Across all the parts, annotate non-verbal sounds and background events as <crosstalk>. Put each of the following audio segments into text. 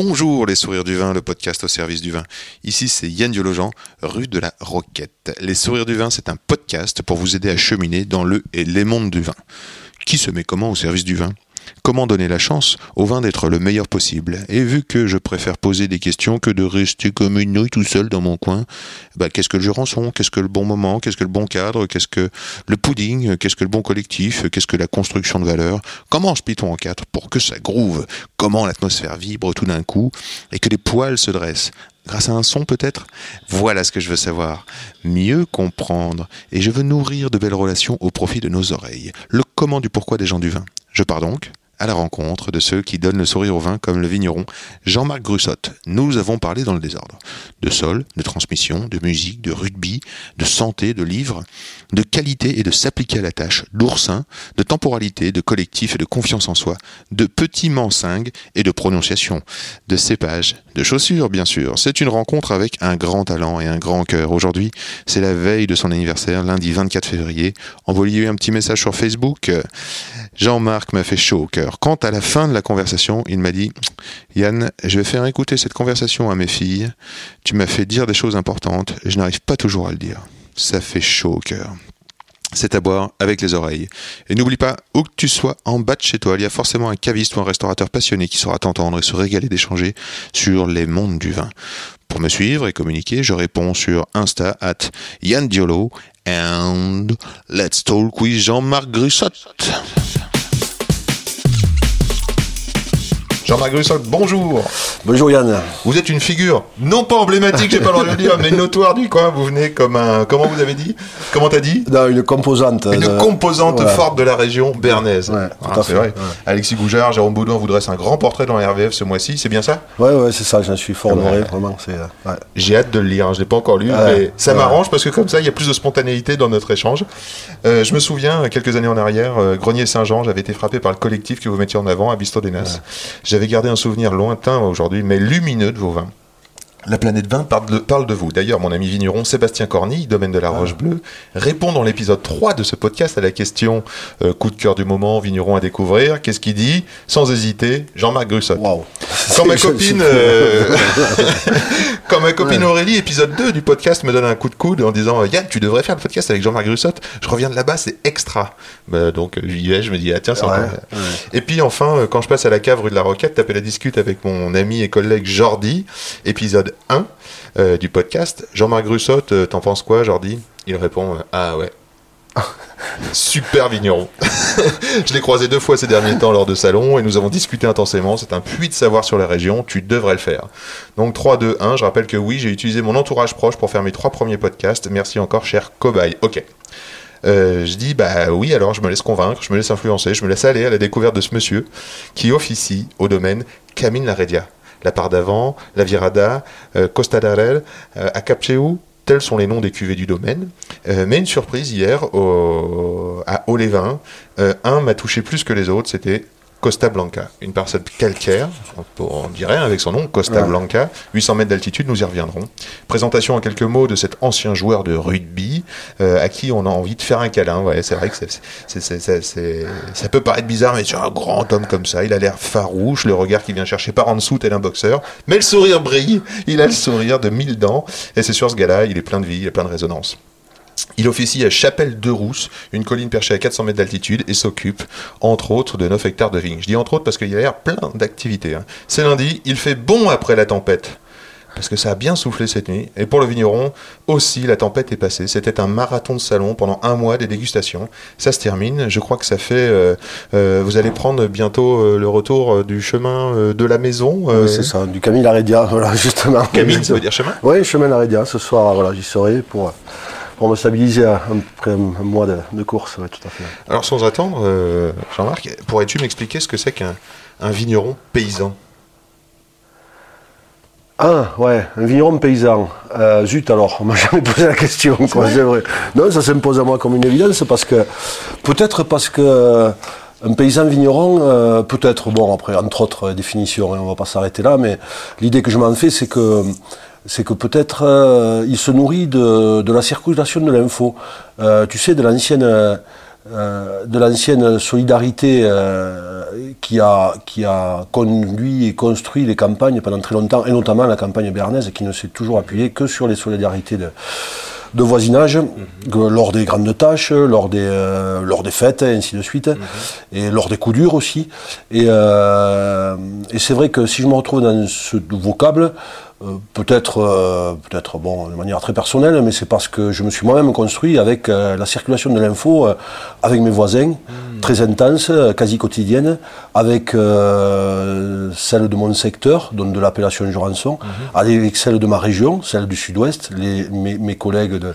Bonjour les sourires du vin, le podcast au service du vin. Ici c'est Yann Diologen, rue de la Roquette. Les sourires du vin, c'est un podcast pour vous aider à cheminer dans le et les mondes du vin. Qui se met comment au service du vin? Comment donner la chance au vin d'être le meilleur possible Et vu que je préfère poser des questions que de rester comme une nouille tout seul dans mon coin, bah, qu'est-ce que le jurançon? Qu'est-ce que le bon moment? Qu'est-ce que le bon cadre? Qu'est-ce que le pudding? Qu'est-ce que le bon collectif? Qu'est-ce que la construction de valeur? Comment se plie-t-on en quatre pour que ça groove? Comment l'atmosphère vibre tout d'un coup et que les poils se dressent? Grâce à un son peut-être? Voilà ce que je veux savoir. Mieux comprendre. Et je veux nourrir de belles relations au profit de nos oreilles. Le comment du pourquoi des gens du vin. Je pars donc à la rencontre de ceux qui donnent le sourire au vin comme le vigneron Jean-Marc Grussotte. Nous avons parlé dans le désordre. De sol, de transmission, de musique, de rugby, de santé, de livres, de qualité et de s'appliquer à la tâche, d'oursin, de temporalité, de collectif et de confiance en soi, de petits mensingues et de prononciation, de cépage, de chaussures bien sûr. C'est une rencontre avec un grand talent et un grand cœur. Aujourd'hui, c'est la veille de son anniversaire, lundi 24 février. Envoyez-lui un petit message sur Facebook. Jean-Marc m'a fait chaud au cœur. Quant à la fin de la conversation, il m'a dit Yann, je vais faire écouter cette conversation à mes filles. Tu m'as fait dire des choses importantes je n'arrive pas toujours à le dire. Ça fait chaud au cœur. C'est à boire avec les oreilles. Et n'oublie pas, où que tu sois en bas de chez toi, il y a forcément un caviste ou un restaurateur passionné qui saura t'entendre et se régaler d'échanger sur les mondes du vin. Pour me suivre et communiquer, je réponds sur Insta at Yann Diolo and let's talk with Jean-Marc Grussotte. Jean-Marc Grussotte, bonjour. Bonjour Yann. Vous êtes une figure, non pas emblématique, j'ai pas le droit de le dire, mais notoire du coin. Vous venez comme un, comment vous avez dit? Comment t'as dit? Non, une composante. Une de- composante forte de la région bernaise. Ouais, Ah, c'est fait, vrai. ouais. Alexis Goujard, Jérôme Baudouin vous dresse un grand portrait dans la RVF ce mois-ci, c'est bien ça? Ouais, ouais, c'est ça, j'en suis fort honoré, vraiment. C'est, euh. J'ai hâte de le lire, hein, je l'ai pas encore lu, mais ça m'arrange parce que comme ça, il y a plus de spontanéité dans notre échange. Euh, je me souviens, quelques années en arrière, euh, Grenier Saint-Jean, j'avais été frappé par le collectif que vous mettiez en avant à des Nas. J'avais gardé un souvenir lointain aujourd'hui, mais lumineux de vos vins. La planète vin parle de, parle de vous. D'ailleurs, mon ami vigneron Sébastien Cornille, domaine de la Roche Bleue, répond dans l'épisode 3 de ce podcast à la question euh, coup de cœur du moment, vigneron à découvrir. Qu'est-ce qu'il dit? Sans hésiter, Jean-Marc Grussotte. Waouh. Quand ma <laughs> copine, euh, <laughs> quand ma copine Aurélie, épisode 2 du podcast, me donne un coup de coude en disant Yann, tu devrais faire le podcast avec Jean-Marc Grussotte. Je reviens de là-bas, c'est extra. Bah, donc euh, j'y vais, je me dis ah tiens, c'est Ouais. Et puis enfin, euh, quand je passe à la cave rue de la Roquette, taper la discute avec mon ami et collègue Jordi, épisode 1 euh, du podcast. Jean-Marc Grussotte, euh, t'en penses quoi, Jordi? Il répond euh, ah ouais. <laughs> Super vigneron. <laughs> je l'ai croisé deux fois ces derniers temps lors de salons et nous avons discuté intensément. C'est un puits de savoir sur la région. Tu devrais le faire. Donc 3, 2, 1. Je rappelle que oui, j'ai utilisé mon entourage proche pour faire mes trois premiers podcasts. Merci encore, cher cobaye. Ok. Euh, je dis bah oui alors je me laisse convaincre, je me laisse influencer, je me laisse aller à la découverte de ce monsieur qui officie au domaine Camille Laredia. La part d'avant, la Virada, euh, Costa d'Arel, euh, Acapcheu, tels sont les noms des cuvées du domaine. Euh, mais une surprise hier au, à Olévin, euh, un m'a touché plus que les autres, c'était Costa Blanca, une parcelle calcaire, on dirait avec son nom, Costa. Blanca, 800 mètres d'altitude, nous y reviendrons. Présentation en quelques mots de cet ancien joueur de rugby euh, à qui on a envie de faire un câlin. Ouais, c'est vrai que c'est- c'est- c'est- c'est- c'est- ça peut paraître bizarre, mais sur un grand homme comme ça, il a l'air farouche, le regard qui vient chercher par en dessous tel un boxeur, mais le sourire brille, il a le sourire de mille dents, et c'est sur ce gars-là, il est plein de vie, il est plein de résonance. Il officie à Chapelle-de-Rousse, une colline perchée à 400 mètres d'altitude, et s'occupe, entre autres, de 9 hectares de vignes. Je dis entre autres parce qu'il y a l'air plein d'activités. hein. C'est lundi, il fait bon après la tempête. Parce que ça a bien soufflé cette nuit. Et pour le vigneron, aussi, la tempête est passée. C'était un marathon de salon pendant un mois des dégustations. Ça se termine. Je crois que ça fait. euh, euh, vous allez prendre bientôt euh, le retour du chemin de la maison. Ouais, c'est ça, du Camille Laredia, <laughs> voilà, justement. Camille, ça veut dire chemin? Oui, chemin Laredia, ce soir, voilà, j'y serai pour, pour me stabiliser à- après un, mois de, de course, ouais, tout à fait. Alors, sans attendre, euh, Jean-Marc, pourrais-tu m'expliquer ce que c'est qu'un un vigneron paysan? Ah, ouais, un vigneron paysan. Euh, zut alors, on m'a <laughs> jamais posé la question, quoi, c'est vrai. Non, ça s'impose à moi comme une évidence, parce que, peut-être parce que euh, un paysan vigneron, euh, peut-être, bon, après, entre autres définitions, hein, on va pas s'arrêter là, mais l'idée que je m'en fais, c'est que c'est que peut-être euh, il se nourrit de, de la circulation de l'info. Euh, tu sais, de l'ancienne euh, de l'ancienne solidarité euh, qui, a, qui a conduit et construit les campagnes pendant très longtemps, et notamment la campagne bernaise, qui ne s'est toujours appuyée que sur les solidarités de, de voisinage, que lors des grandes tâches, lors des, euh, lors des fêtes, et ainsi de suite, et lors des coups durs aussi. Et, euh, et c'est vrai que si je me retrouve dans ce vocable, euh, peut-être, euh, peut-être bon, de manière très personnelle, mais c'est parce que je me suis moi-même construit avec euh, la circulation de l'info, euh, avec mes voisins, très intense, euh, quasi quotidienne, avec euh, celle de mon secteur, donc de l'appellation Jurançon, avec celle de ma région, celle du Sud-Ouest, les, mes, mes collègues de,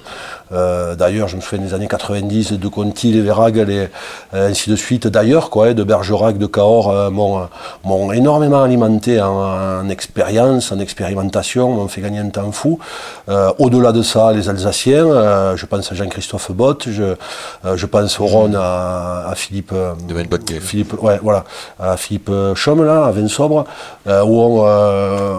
euh, d'ailleurs, je me souviens des années 90, de Conti, les Véragues, les, euh, ainsi de suite, d'ailleurs, quoi, hein, de Bergerac, de Cahors, euh, m'ont, m'ont énormément alimenté en, en expérience, en expérimentation, m'ont fait gagner un temps fou. Euh, au-delà de ça, les Alsaciens, je pense à Jean-Christophe Bott, je, je pense au Rhône à, à Philippe, De. Philippe, ouais, voilà, à Philippe Chaume, là, à Vinsobre, où, on,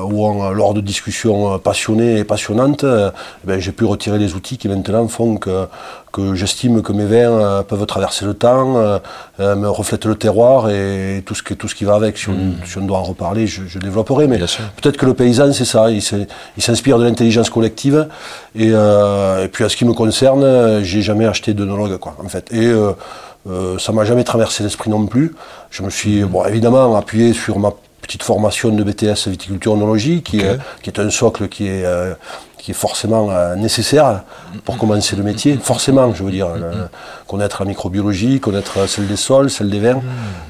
où on, lors de discussions passionnées et passionnantes, eh ben, j'ai pu retirer les outils qui maintenant font que, que j'estime que mes vins euh, peuvent traverser le temps, euh, euh, me reflètent le terroir et tout ce, qui, tout ce qui va avec. Si on, si on doit en reparler, je, je développerai. Mais peut-être que le paysan, c'est ça. Il s'inspire de l'intelligence collective. Et, et puis, à ce qui me concerne, j'ai jamais acheté d'œnologue, quoi, en fait. Et ça m'a jamais traversé l'esprit non plus. Je me suis, bon, évidemment, appuyé sur ma petite formation de BTS viticulture onologie, qui, est, qui est un socle qui est, euh, qui est forcément euh, nécessaire pour commencer le métier. Forcément, je veux dire, le- connaître la microbiologie, connaître celle des sols, celle des vins,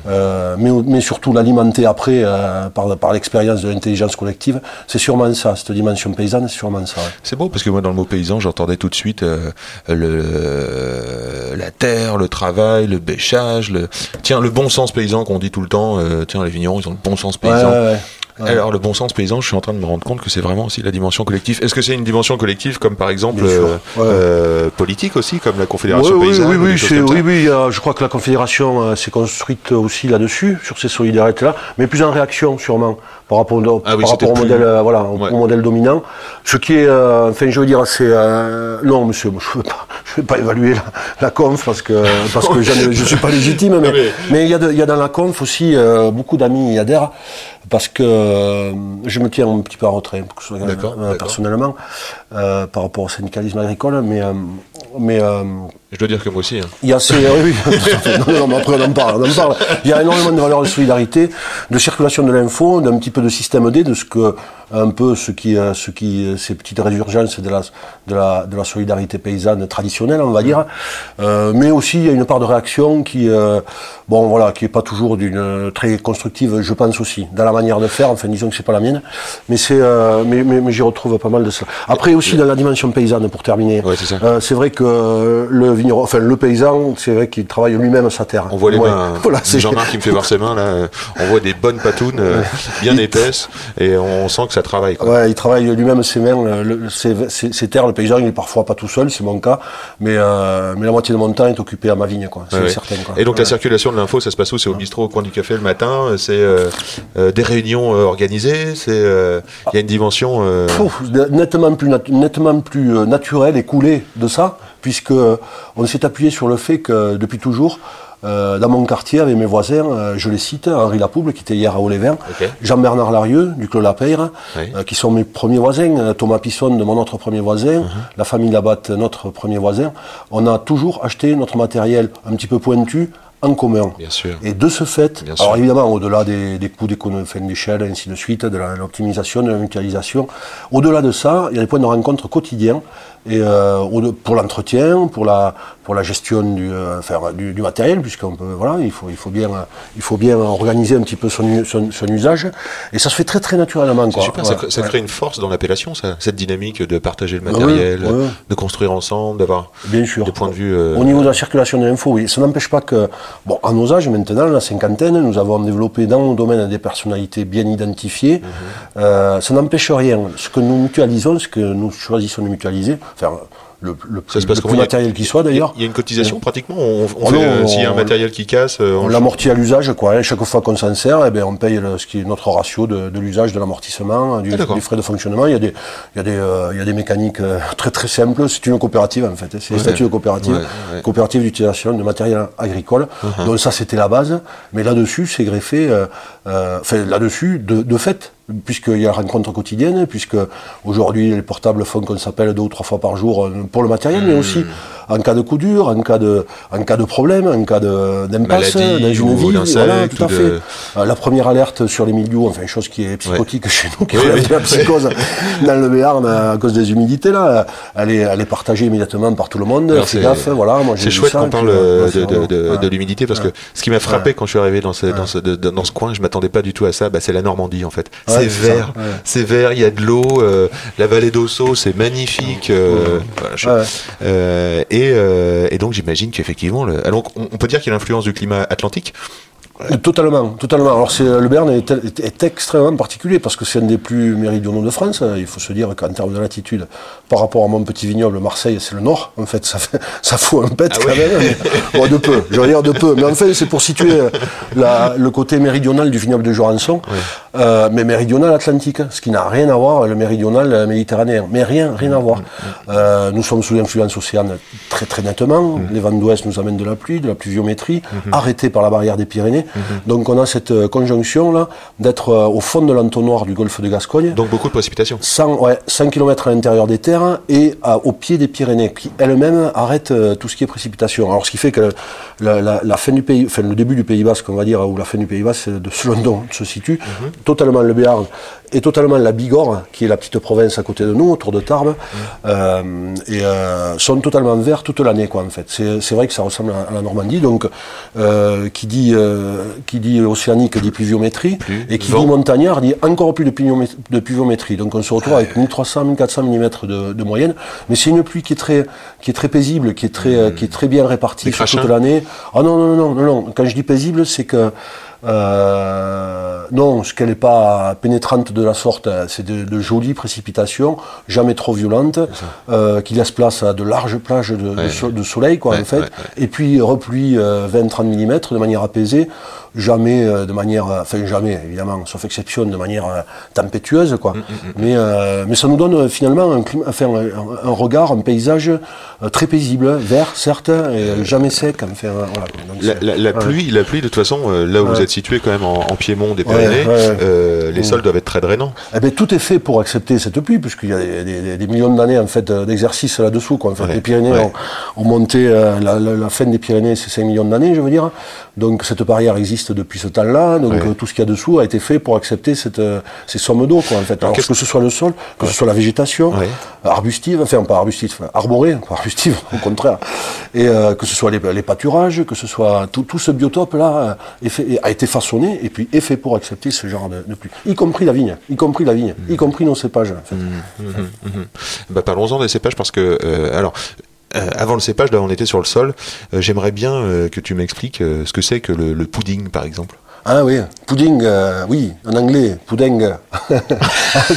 euh, mais, mais surtout l'alimenter après euh, par, par l'expérience de l'intelligence collective. C'est sûrement ça, cette dimension paysanne, c'est sûrement ça. ouais. C'est beau parce que moi dans le mot paysan j'entendais tout de suite euh, le la terre, le travail, le bêchage, le tiens le bon sens paysan qu'on dit tout le temps. euh, tiens les vignerons ils ont le bon sens paysan. ouais, ouais. Ouais. Alors le bon sens paysan, je suis en train de me rendre compte que c'est vraiment aussi la dimension collective. Est-ce que c'est une dimension collective comme par exemple euh, ouais. euh, politique aussi, comme la Confédération paysanne oui, ou oui, oui, oui, euh, je crois que la Confédération euh, s'est construite aussi là-dessus, sur ces solidarités-là, mais plus en réaction sûrement par rapport, au, Ah oui, par rapport au modèle, euh, voilà, au, Ouais. au modèle dominant. Ce qui est, euh, enfin, je veux dire, c'est euh, non, monsieur, je ne <laughs> vais pas évaluer la, la conf parce que parce que je suis pas légitime, mais mais- il y a, de- il y a dans la conf aussi euh, beaucoup d'amis y adhèrent parce que euh, je me tiens un petit peu en retrait D'accord, euh, personnellement euh, par rapport au syndicalisme agricole, mais euh, mais euh, Je dois dire que moi aussi. hein. il y a ces, <laughs> oui, oui. Non, non, mais après on en parle, on en parle. Il y a énormément de valeurs de solidarité, de circulation de l'info, d'un petit peu de système D, de ce que un peu ce qui, euh, ce qui, euh, ces petites résurgences de la, de la, de la solidarité paysanne traditionnelle, on va dire. Euh, mais aussi il y a une part de réaction qui, euh, bon voilà, qui est pas toujours d'une très constructive, je pense aussi, dans la manière de faire. Enfin, disons que c'est pas la mienne, mais c'est, euh, mais, mais, mais j'y retrouve pas mal de ça. Après aussi dans la dimension paysanne, pour terminer. Ouais, c'est vrai que le vigneron, enfin le paysan, c'est vrai qu'il travaille lui-même sa terre. On voit les Ouais. mains. hein. <laughs> Voilà, c'est Jean-Marc qui me fait voir ses mains là. On voit des bonnes patounes bien épaisses et on sent que ça travaille. Quoi. Ouais, il travaille lui-même ses mains, le- ses, ses- ses terres. Le paysan, il est parfois pas tout seul, c'est mon cas, mais, euh, mais la moitié de mon temps est occupé à ma vigne, quoi. C'est Ouais, ouais. certain. Quoi. Et donc la circulation de l'info, ça se passe où? C'est au bistrot, au coin du café le matin C'est euh, euh, des réunions organisées C'est il y a une dimension. Pouf, nettement plus, nettement plus euh, naturel et coulé de ça, puisque on s'est appuyé sur le fait que depuis toujours, euh, dans mon quartier, avec mes voisins, euh, je les cite, Henri Lapouble, qui était hier à Olévin. Jean-Bernard Larieux, du Clos Lapeyre, Oui. euh, qui sont mes premiers voisins, euh, Thomas Pisson, de mon autre premier voisin, Mhm. la famille Labatte, notre premier voisin. On a toujours acheté notre matériel un petit peu pointu en commun. Bien sûr. Et de ce fait, Bien alors sûr. évidemment, au-delà des, des coûts d'économie, d'échelle, et ainsi de suite, de l'optimisation, de la mutualisation, au-delà de ça, il y a des points de rencontre quotidiens et, euh, pour l'entretien, pour la, pour la gestion du, euh, enfin, du, du matériel, puisqu'on peut, voilà, il faut, il faut bien, il faut bien organiser un petit peu son, son, son usage, et ça se fait très très naturellement. Quoi. super, Ouais, ça, crée- ça ouais. crée une force dans l'appellation, ça, cette dynamique de partager le Ah matériel, de construire ensemble, d'avoir Bien sûr. des points de vue. euh, Au niveau de la circulation de l'info, oui. Ça n'empêche pas que, bon, à nos âges maintenant, la cinquantaine, nous avons développé dans nos domaines des personnalités bien identifiées. Euh, ça n'empêche rien. Ce que nous mutualisons, ce que nous choisissons de mutualiser, enfin, le, le plus, plus matériel qui soit d'ailleurs. Il y a une cotisation pratiquement On, on non, euh, S'il y a un on- matériel qui casse, euh, On on l'amortit à l'usage, quoi. hein. Chaque fois qu'on s'en sert, eh ben, on paye le, ce qui est notre ratio de, de l'usage, de l'amortissement, du, Ah, du frais de fonctionnement. Il y a des, il y a des, euh, il y a des mécaniques très très simples. C'est une coopérative en fait. hein. C'est le statut de coopérative, Ouais, ouais. Uh-huh. coopérative d'utilisation de matériel agricole. Donc ça c'était la base. Mais là-dessus, c'est greffé, euh, euh, enfin là-dessus, de, de fait, puisqu'il y a la rencontre quotidienne, puisque aujourd'hui les portables font qu'on s'appelle deux ou trois fois par jour euh, pour le matériel, Hmm. mais aussi en cas de coup dur, en cas de, en cas de problème, en cas d'impasse dans une d'insecte Voilà, tout à de- fait. Euh, La première alerte sur les milieux, enfin, chose qui est psychotique chez nous, qui Oui, relève oui. de la psychose dans le Béarn à cause des humidités, là, elle est, elle est partagée immédiatement par tout le monde. C'est- voilà. Chouette qu'on parle de, l'humidité parce que ce qui m'a frappé quand je suis arrivé dans ce, dans ce, de- dans ce coin, je m'attendais pas du tout à ça, bah, c'est la Normandie en fait. Ouais, c'est vert, ouais. c'est vert, il y a de l'eau, euh, la vallée d'Osso, c'est magnifique. euh, voilà, je- Ouais. euh, et, et donc j'imagine qu'effectivement, le, alors, on, on peut dire qu'il y a l'influence du climat atlantique. Euh, Totalement, totalement. Alors c'est le Béarn est, est- est extrêmement particulier parce que c'est un des plus méridionaux de France. Il faut se dire qu'en termes de latitude, par rapport à mon petit vignoble Marseille, c'est le nord. En fait, ça fait, <laughs> ça fout un pet Ah quand oui. même. <laughs> mais- bon, de peu. Je veux dire de peu. Mais en fait, c'est pour situer euh, la- le côté méridional du vignoble de Jorançon, euh, mais méridional atlantique, ce qui n'a rien à voir avec le méridional euh, méditerranéen. Mais rien, rien à voir. Euh, nous sommes sous l'influence océane très très nettement. Les vents d'ouest nous amènent de la pluie, de la pluviométrie, arrêtée par la barrière des Pyrénées. Donc on a cette conjonction là d'être au fond de l'entonnoir du golfe de Gascogne. Donc beaucoup de précipitations. 100, ouais, 100 km à l'intérieur des terres et à- au pied des Pyrénées, qui elles-mêmes arrêtent euh, tout ce qui est précipitation. Alors ce qui fait que la, la- la fin du pays, enfin le début du Pays Basque, on va dire, ou la fin du Pays Basque, de selon <laughs> dont se situe, totalement le Béarn et totalement la Bigorre, qui est la petite province à côté de nous, autour de Tarbes, euh, et euh, sont totalement verts toute l'année, quoi, en fait. C'est vrai que ça ressemble à, à la Normandie, donc euh, qui dit euh, qui dit océanique dit pluviométrie, et qui vent. dit montagnard dit encore plus de, pluviomé- de pluviométrie. Donc on se retrouve avec 1300, 1400 mm de, de moyenne, mais c'est une pluie qui est très qui est très paisible, qui est très euh, qui est très bien répartie sur toute l'année. Ah non non non non non. Quand je dis paisible, c'est que euh, non, ce qu'elle n'est pas pénétrante de la sorte, c'est de, de jolies précipitations, jamais trop violentes, euh, qui laissent place à de larges plages de, de Ouais. so- de soleil, quoi, Ouais, en fait. ouais. Et puis repluie euh, 20-30 mm de manière apaisée, jamais euh, de manière, euh, enfin jamais évidemment, sauf exception, de manière euh, tempétueuse, Mm, quoi. Mais, euh, mais ça nous donne finalement un, climat, enfin, un, un regard, un paysage très paisible, vert certes, et jamais sec. Enfin, voilà, quoi. Donc, La, c'est- la- la ouais. pluie, la pluie, de toute façon, là où vous êtes situé quand même en, en Piémont des Pyrénées, ouais, les Mm. sols doivent être très drainants. Eh ben, tout est fait pour accepter cette pluie, puisqu'il y a des, des- des millions d'années en fait d'exercice là-dessous. Quoi. En fait, les Pyrénées ont, ont monté la, la- la fin des Pyrénées, c'est 5 millions d'années, je veux dire. Donc cette barrière existe depuis ce temps-là. Donc Ouais. euh, tout ce qu'il y a dessous a été fait pour accepter cette, euh, ces sommes d'eau. Quoi, en fait. Alors, que ce soit le sol, que ce soit la végétation, Ouais. arbustive, enfin pas arbustive, enfin, arborée, pas arbustive, <laughs> au contraire. Et euh, que ce soit les, les pâturages, que ce soit tout, tout ce biotope-là a été façonné et puis est fait pour accepter ce genre de, de pluie. Y compris la vigne, y compris la vigne, y compris nos cépages. En fait. Bah, Parlons-en des cépages parce que, euh, alors, euh, avant le cépage, là on était sur le sol, euh, j'aimerais bien euh, que tu m'expliques ce que c'est que le pudding par exemple. Ah oui, pudding, euh, oui, en anglais, pudding. <laughs>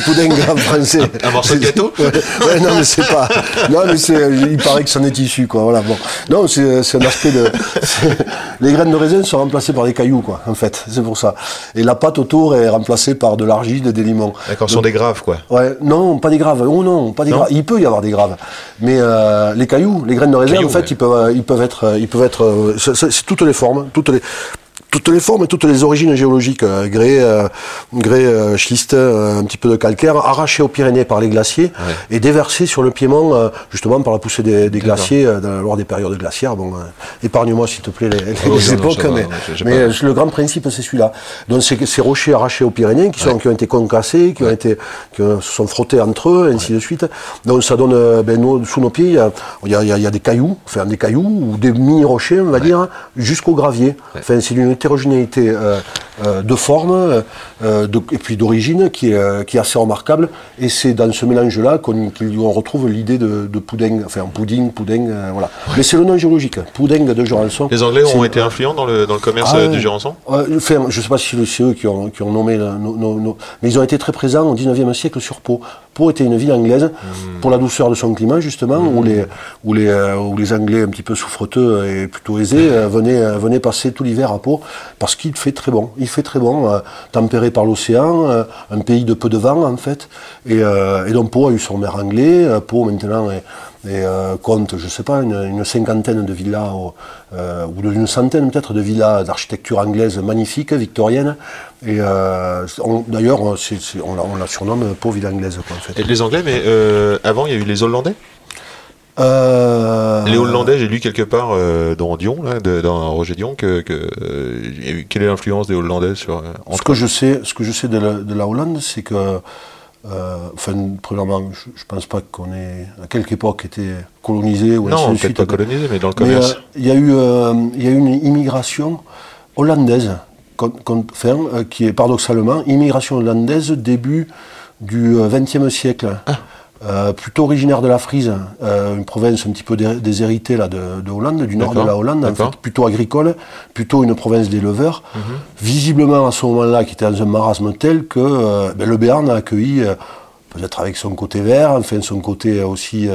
pudding en français. Un morceau de gâteau <laughs> ouais, non, mais c'est pas. Non, mais c'est, il paraît que c'en est issu, quoi. Voilà, bon. Non, c'est, c'est un aspect de. Les graines de raisin sont remplacées par des cailloux, quoi, en fait. C'est pour ça. Et la pâte autour est remplacée par de l'argile et des limons. D'accord, ce sont des graves quoi. Ouais, non, pas des graves. Oh non, pas des Non graves. Il peut y avoir des graves, mais euh, les cailloux, les graines de raisin, Cailloux, en fait, ouais. ils peuvent, euh, ils peuvent être, ils peuvent être. c'est toutes les formes, toutes les, toutes les formes et toutes les origines géologiques, grès, grès, schiste, un petit peu de calcaire, arrachés aux Pyrénées par les glaciers et déversés sur le Piémont, euh, justement par la poussée des, des glaciers euh, lors des périodes glaciaires. Bon, euh, épargne-moi s'il te plaît les, les- Oh, les non, non, époques, va, mais, non, le grand principe c'est celui-là. Donc c'est ces rochers arrachés aux Pyrénées qui, sont, qui ont été concassés, qui, ont été, qui se sont frottés entre eux, ainsi de suite. Donc ça donne, ben, sous nos pieds, il y y a des cailloux, enfin des cailloux ou des mini-rochers, on va dire, jusqu'au gravier. Enfin, c'est une hétérogénéité euh, euh, de forme euh, de- et puis d'origine qui est, qui est assez remarquable. Et c'est dans ce mélange-là qu'on qu'on retrouve l'idée de, de pudding, enfin pudding, pudding, voilà. Mais c'est le nom géologique, pudding de Jurançon. Les Anglais ont été influents dans le, dans le commerce ah du Jurançon enfin, je ne sais pas si c'est eux qui ont, qui ont nommé, nos- mais ils ont été très présents au 19e siècle sur Pau. Pau était une ville anglaise Hmm. pour la douceur de son climat, justement, où, les, où, les, où les Anglais un petit peu souffreteux et plutôt aisés venaient, venaient passer tout l'hiver à Pau, parce qu'il fait très bon. Il fait très bon, euh, tempéré par l'océan, euh, un pays de peu de vent, en fait. Et, euh, donc Pau a eu son maire anglais. Pau, maintenant, compte, je sais pas, une, une cinquantaine de villas, ou d'une centaine peut-être de villas d'architecture anglaise magnifiques, victorienne. Et d'ailleurs, on, la, surnomme Pau ville anglaise. Et les Anglais, mais avant, il y a eu les Hollandais? Euh, Les Hollandais, j'ai lu quelque part euh, dans Dion, là, de- dans Roger Dion, que, que euh, quelle est l'influence des Hollandais sur. Ce que je sais, ce que je sais de la, de la Hollande, c'est que, enfin, premièrement, je, je pense pas qu'on ait à quelque époque été colonisé ou Non, peut-être pas colonisé, mais dans le commerce. il y a eu, il y a eu une immigration hollandaise, con- con- enfin, qui est paradoxalement immigration hollandaise début du XXe siècle. Ah. Euh, plutôt originaire de la Frise, euh, une province un petit peu dé- déshéritée là, de, de Hollande, du nord de la Hollande, en fait, plutôt agricole, plutôt une province d'éleveurs. Mhm. Visiblement à ce moment-là, qui était dans un marasme tel que euh, ben, le Béarn a accueilli, peut-être avec son côté vert, enfin son côté aussi,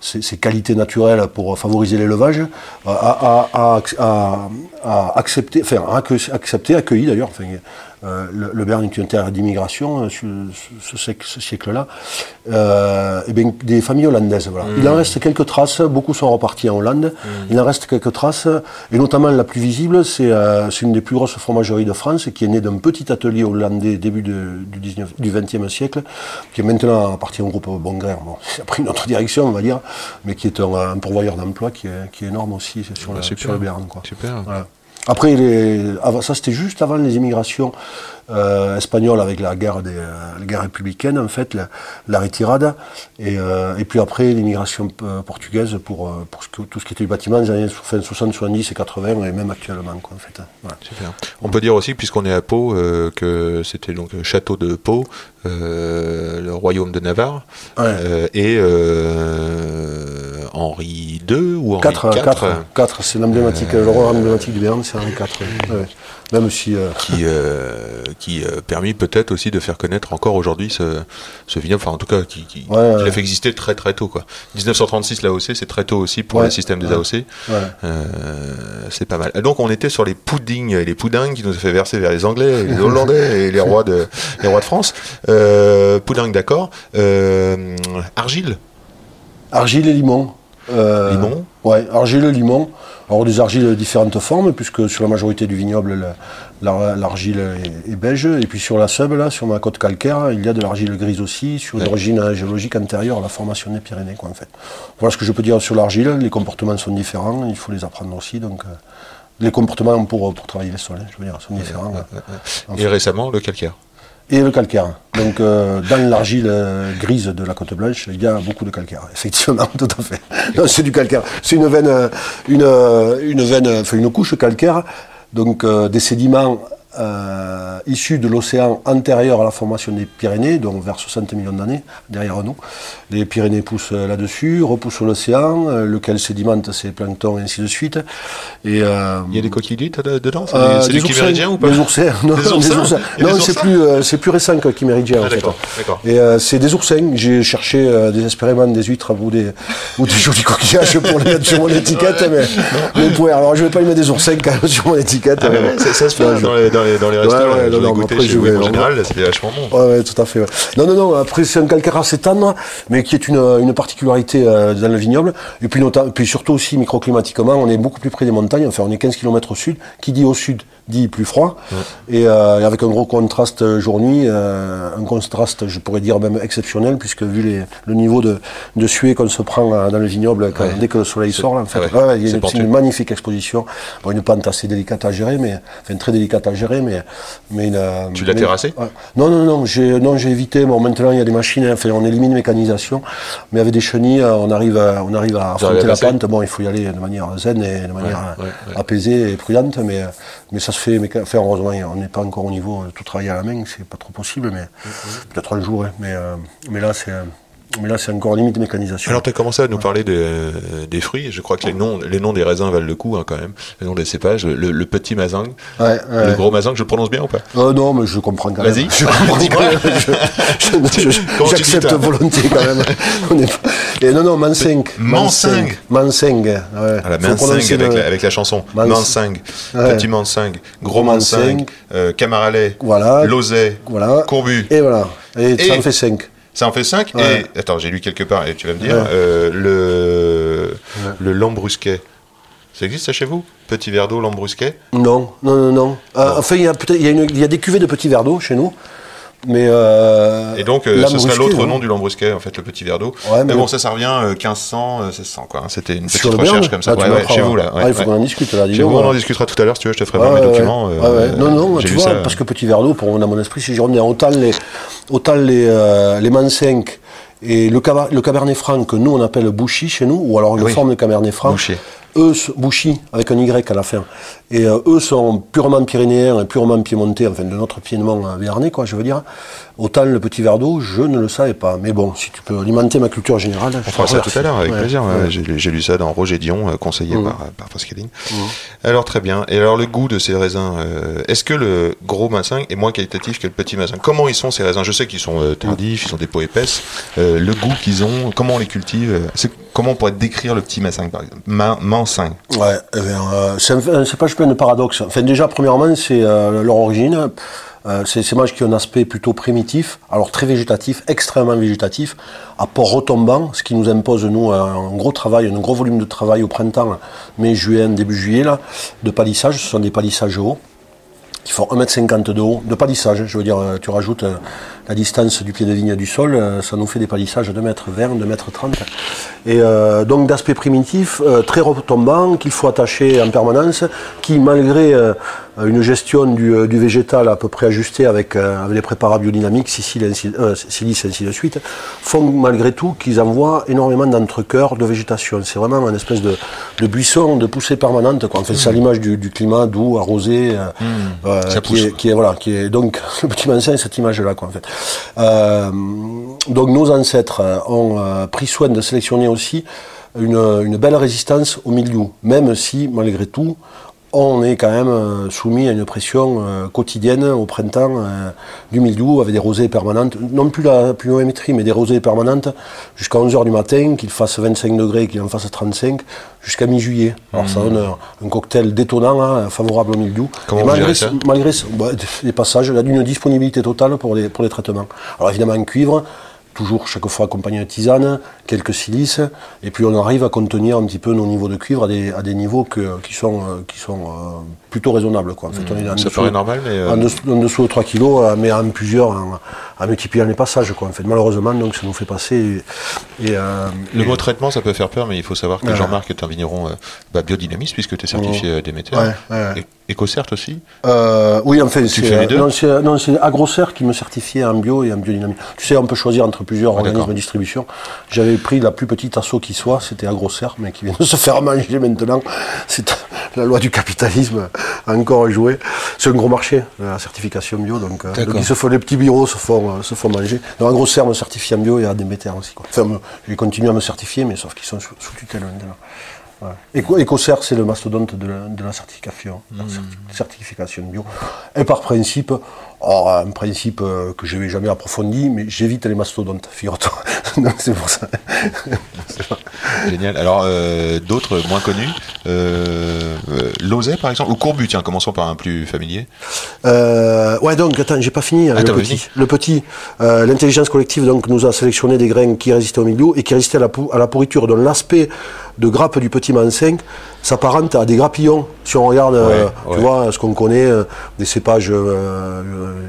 ses, ses qualités naturelles pour favoriser l'élevage, a, a- a- a- accepté, enfin a accu- accepté, accueilli d'ailleurs, enfin, le, le Béarn est une terre d'immigration euh, ce, ce ce siècle-là, euh, et bien, des familles hollandaises. Voilà. Il en reste quelques traces, beaucoup sont repartis en Hollande, il en reste quelques traces, et notamment la plus visible, c'est euh, une des plus grosses fromageries de France, qui est née d'un petit atelier hollandais début de- du, 19, du 20e siècle, qui est maintenant appartient au groupe Bongrain. Bon, ça a pris une autre direction, on va dire, mais qui est un, un pourvoyeur d'emploi qui est, qui est énorme aussi sur, Bah, le, super. sur le Béarn. Quoi. Super. Voilà. Après, ça c'était juste avant les immigrations euh, espagnoles avec la guerre, des, euh, la guerre républicaine, en fait, la, la retirada. Et, euh, et puis après, l'immigration euh, portugaise pour, pour ce que- tout ce qui était du bâtiment des années fin 60, 70 et 80, et même actuellement, quoi, en fait. Voilà. Super. On peut dire aussi, puisqu'on est à Pau, euh, que c'était donc le château de Pau, le royaume de Navarre, Ouais. et Henri II ou Henri 4, IV, 4, 4 c'est l'emblématique, le roi emblématique du Béarn, c'est Henri IV. ouais. Même si. euh, qui, euh, qui euh, permis peut-être aussi de faire connaître encore aujourd'hui ce, ce vignoble, enfin en tout cas qui, qui, Ouais, qui ouais. l'a fait exister très très tôt. Quoi. 1936 l'AOC, c'est très tôt aussi pour Ouais. le système des. AOC. Euh, c'est pas mal. Et donc on était sur les puddings et les poudingues qui nous a fait verser vers les Anglais, et les <laughs> Hollandais et les rois de, les rois de France. Euh, poudingue d'accord. Argile, Argile et limon. Euh, limon. Ouais, argile limon. Alors des argiles de différentes formes, puisque sur la majorité du vignoble, le- la- l'argile est, est beige. Et puis sur la sub, là, sur ma côte calcaire, il y a de l'argile grise aussi, sur Ouais. origine euh, géologique antérieure à la formation des Pyrénées, quoi, en fait. Voilà ce que je peux dire sur l'argile. Les comportements sont différents, il faut les apprendre aussi. Donc, euh, les comportements pour, pour travailler les sols, hein, je veux dire, sont différents. ouais. Et récemment le calcaire. Et le calcaire. Donc, euh, dans l'argile euh, grise de la côte blanche, il y a beaucoup de calcaire. Effectivement, <laughs> tout à fait. Non, c'est du calcaire. C'est une veine, euh, une, une veine, enfin une couche calcaire, donc des sédiments euh, issus de l'océan antérieur à la formation des Pyrénées, donc vers 60 millions d'années derrière nous. Les Pyrénées poussent euh, là-dessus, repoussent l'océan, euh, lequel sédimente ces planctons et ainsi de suite. Et, euh, Il y a des coquillites dedans C'est des, chiméridiens ou pas? Des oursins. Non, c'est plus, récent que Chiméridia, Ah, en fait. d'accord. Et c'est des oursins. J'ai cherché désespérément des huîtres ou des, ou des jolis coquillages pour les mettre sur mon <laughs> étiquette, mais, mais alors je vais pas y mettre des oursins quand même sur mon étiquette. Ah, mais bon. ça, se fait hein, dans les, les, dans les restaurants. ouais, là, non, non, goûté après, chez je vous vais- en général, c'était vachement bon. Ouais, ouais, tout à fait. ouais. Non, non, non, après c'est un calcaire assez tendre, mais qui est une, une particularité euh, dans le vignoble. Et puis, puis surtout aussi microclimatiquement, on est beaucoup plus près des montagnes, enfin on est 15 km au sud. Qui dit au sud dit plus froid, et, euh, et avec un gros contraste jour-nuit, euh, un contraste, je pourrais dire même exceptionnel, puisque vu les, le niveau de, de suée qu'on se prend euh, dans le vignoble quand- Ouais. dès que le soleil sort, là, en fait, ouais, il y a une, magnifique exposition, Bon, une pente assez délicate à gérer, mais enfin très délicate à gérer, mais mais une, euh, Tu l'as terrassé. Non, non, non, j'ai non, j'ai évité. Bon, maintenant il y a des machines, hein, enfin, on élimine mécanisation, mais avec des chenilles, euh, on arrive, à, on arrive à affronter la pente. Bon, il faut y aller de manière zen et de manière euh, apaisée et prudente, mais euh, mais ça se fait. Mais, enfin, heureusement, on n'est pas encore au niveau de tout travailler à la main, c'est pas trop possible, mais peut-être un jour. hein, mais euh, mais là, c'est euh, mais là, c'est encore limite mécanisation. Alors tu as commencé à nous parler de- des fruits, je crois que les noms, les noms des raisins valent le coup hein, quand même, les noms des cépages, le, le petit mazing, Ouais, ouais. le gros mazing, je le prononce bien ou pas? Euh, non, mais je comprends quand même. Vas-y. Je comprends <laughs> J'accepte volontiers quand même. <laughs> On est pas- Et non, non, Manseng. Manseng. Manseng. Ouais. Faut mansing avec, le- la, avec la chanson. Mans- Mansing, Ouais. petit mansing, gros mansing, mansing. euh, camaralais, Voilà. lozay, Voilà. courbu. Et voilà. Et, Et- ça en fait 5. Ça en fait 5 Ouais. Et attends, j'ai lu quelque part et tu vas me dire Ouais. euh, le le lambrusquet. Ça existe ça chez vous? Petit verre d'eau lambrusquet Non, non, non, non. Euh, enfin, il y, a peut-être- il y, a une- il y a des cuvées de petits verres d'eau chez nous. Mais. Euh, Et donc, euh, ce serait l'autre non. nom du lambrusquet, en fait, le petit verre d'eau. Ouais, mais mais- bon, ça, ça revient euh, 1500, euh, 1600, quoi. hein. C'était une petite recherche comme ça. Ah, Ouais, ouais, chez vous, là. Ah, il faut qu'on en discute, là, Chez vous, on en ouais. discutera tout à l'heure, si tu veux, je te ferai voir mes documents. euh. Non, non, tu vois, ça. parce que petit verre d'eau, pour dans mon esprit, si je reviens, autant les, autant les, euh, les et le, cava- le Cabernet Franc que nous on appelle Bouchy chez nous, ou alors une Oui. forme de Cabernet Franc. Bouchy. Eux, Bouchy, avec un Y à la fin. Et euh, eux sont purement pyrénéens et purement piémontais, enfin de notre piémont euh, béarnais, quoi, je veux dire. Autant le petit verre d'eau, je ne le savais pas. Mais bon, si tu peux alimenter ma culture générale, On fera ça tout à l'heure, avec plaisir. ouais. J'ai lu ça dans Roger Dion, euh, conseillé Mmh. par, par Pascaline. Alors, très bien. Et alors, le goût de ces raisins, euh, est-ce que le gros massin est moins qualitatif que le petit massin? Comment ils sont ces raisins? Je sais qu'ils sont euh, tardifs, ils sont des peaux épaisses. Euh, le goût qu'ils ont, comment on les cultive euh, Comment on pourrait décrire le petit massin, par exemple? Ma, Mansin. Ouais, eh euh, c'est un, un cépage plein de paradoxes. Enfin, déjà, premièrement, c'est euh, leur origine. Euh, c'est ces mages qui ont un aspect plutôt primitif, alors très végétatif, extrêmement végétatif, apport retombant, ce qui nous impose, nous, un, gros travail, un gros volume de travail au printemps, mai, juin, début juillet, là, de palissage. Ce sont des palissages hauts qui font 1m50 de haut, de palissage. Je veux dire, euh, tu rajoutes euh, la distance du pied de vigne du sol, euh, ça nous fait des palissages de 2m20, 2m30. Et euh, donc d'aspect primitif, euh, très retombant, qu'il faut attacher en permanence, qui malgré euh, une gestion du, du végétal à peu près ajustée avec, avec les préparats biodynamiques, silice, silice, ainsi de suite, font malgré tout qu'ils envoient énormément d'entrecœurs de végétation. C'est vraiment une espèce de, de buisson, de poussée permanente. Quoi. En fait, c'est à l'image du, du climat doux, arrosé, Ça qui, est, quoi. qui est voilà, qui est donc <laughs> le petit mancin, cette image-là, quoi, en fait. Euh, donc nos ancêtres ont euh, pris soin de sélectionner aussi une belle résistance au milieu, même si malgré tout on est quand même euh, soumis à une pression euh, quotidienne au printemps euh, du milieu avec des rosées permanentes, non plus la pluviométrie, mais des rosées permanentes jusqu'à 11h du matin, qu'il fasse 25 degrés, qu'il en fasse 35, jusqu'à mi-juillet. Alors ça donne un, cocktail détonnant, hein, favorable au milieu. Comment Et vous malgré, ça? malgré ce- bah, les passages, là, d'une disponibilité totale pour les, pour les traitements. Alors évidemment, en cuivre, toujours chaque fois accompagné de tisane, quelques silices, et puis on arrive à contenir un petit peu nos niveaux de cuivre à des, à des niveaux que, qui sont, euh, qui sont euh, plutôt raisonnables. Quoi. En fait, on est en Ça dessous- paraît normal, mais. euh, en dessous, en dessous de 3 kilos, euh, mais en plusieurs, en, en multipliant les passages. Quoi. En fait, malheureusement, donc, ça nous fait passer. Et, et, euh, Le et- mot traitement, ça peut faire peur, mais il faut savoir que Ouais. Jean-Marc est un vigneron euh, bah, biodynamiste, puisque tu es certifié euh, Déméter. Ouais, ouais. Écocert aussi. Oui, en fait, c'est fais les deux non, c'est non, c'est Agrocer qui me certifiait en bio et en biodynamie. Tu sais, on peut choisir entre plusieurs Ah, organismes de distribution. J'avais pris la plus petite assaut qui soit, c'était Agrocer, mais qui vient de se faire manger maintenant. C'est <laughs> la loi du capitalisme <laughs> encore joué. C'est un gros marché, la certification bio, donc, euh, donc ils se font, les petits bureaux se font, euh, se font manger. Donc Agrocer me certifie en bio et à Déméter aussi. Quoi. Enfin, j'ai continué à me certifier, mais sauf qu'ils sont sous, sous tutelle maintenant. Ouais. Éco, Écocer, c'est le mastodonte de la, de la certification, la certi- certification bio. Et par principe, or, un principe euh, que je n'ai jamais approfondi, mais j'évite les mastodontes, figure-toi. <laughs> C'est pour ça. Génial. Alors, euh, d'autres moins connus, euh, euh, Lozay, par exemple, ou Courbu, tiens, commençons par un plus familier. Euh, ouais, donc, attends, j'ai pas fini. hein, Ah, le, petit, fini le petit, l'intelligence collective donc, nous a sélectionné des grains qui résistaient au milieu et qui résistaient à la, pou- à la pourriture. Donc, l'aspect de grappe du petit Mansin s'apparente à des grappillons. Si on regarde, euh, tu ouais. vois, ce qu'on connaît, euh, des cépages euh,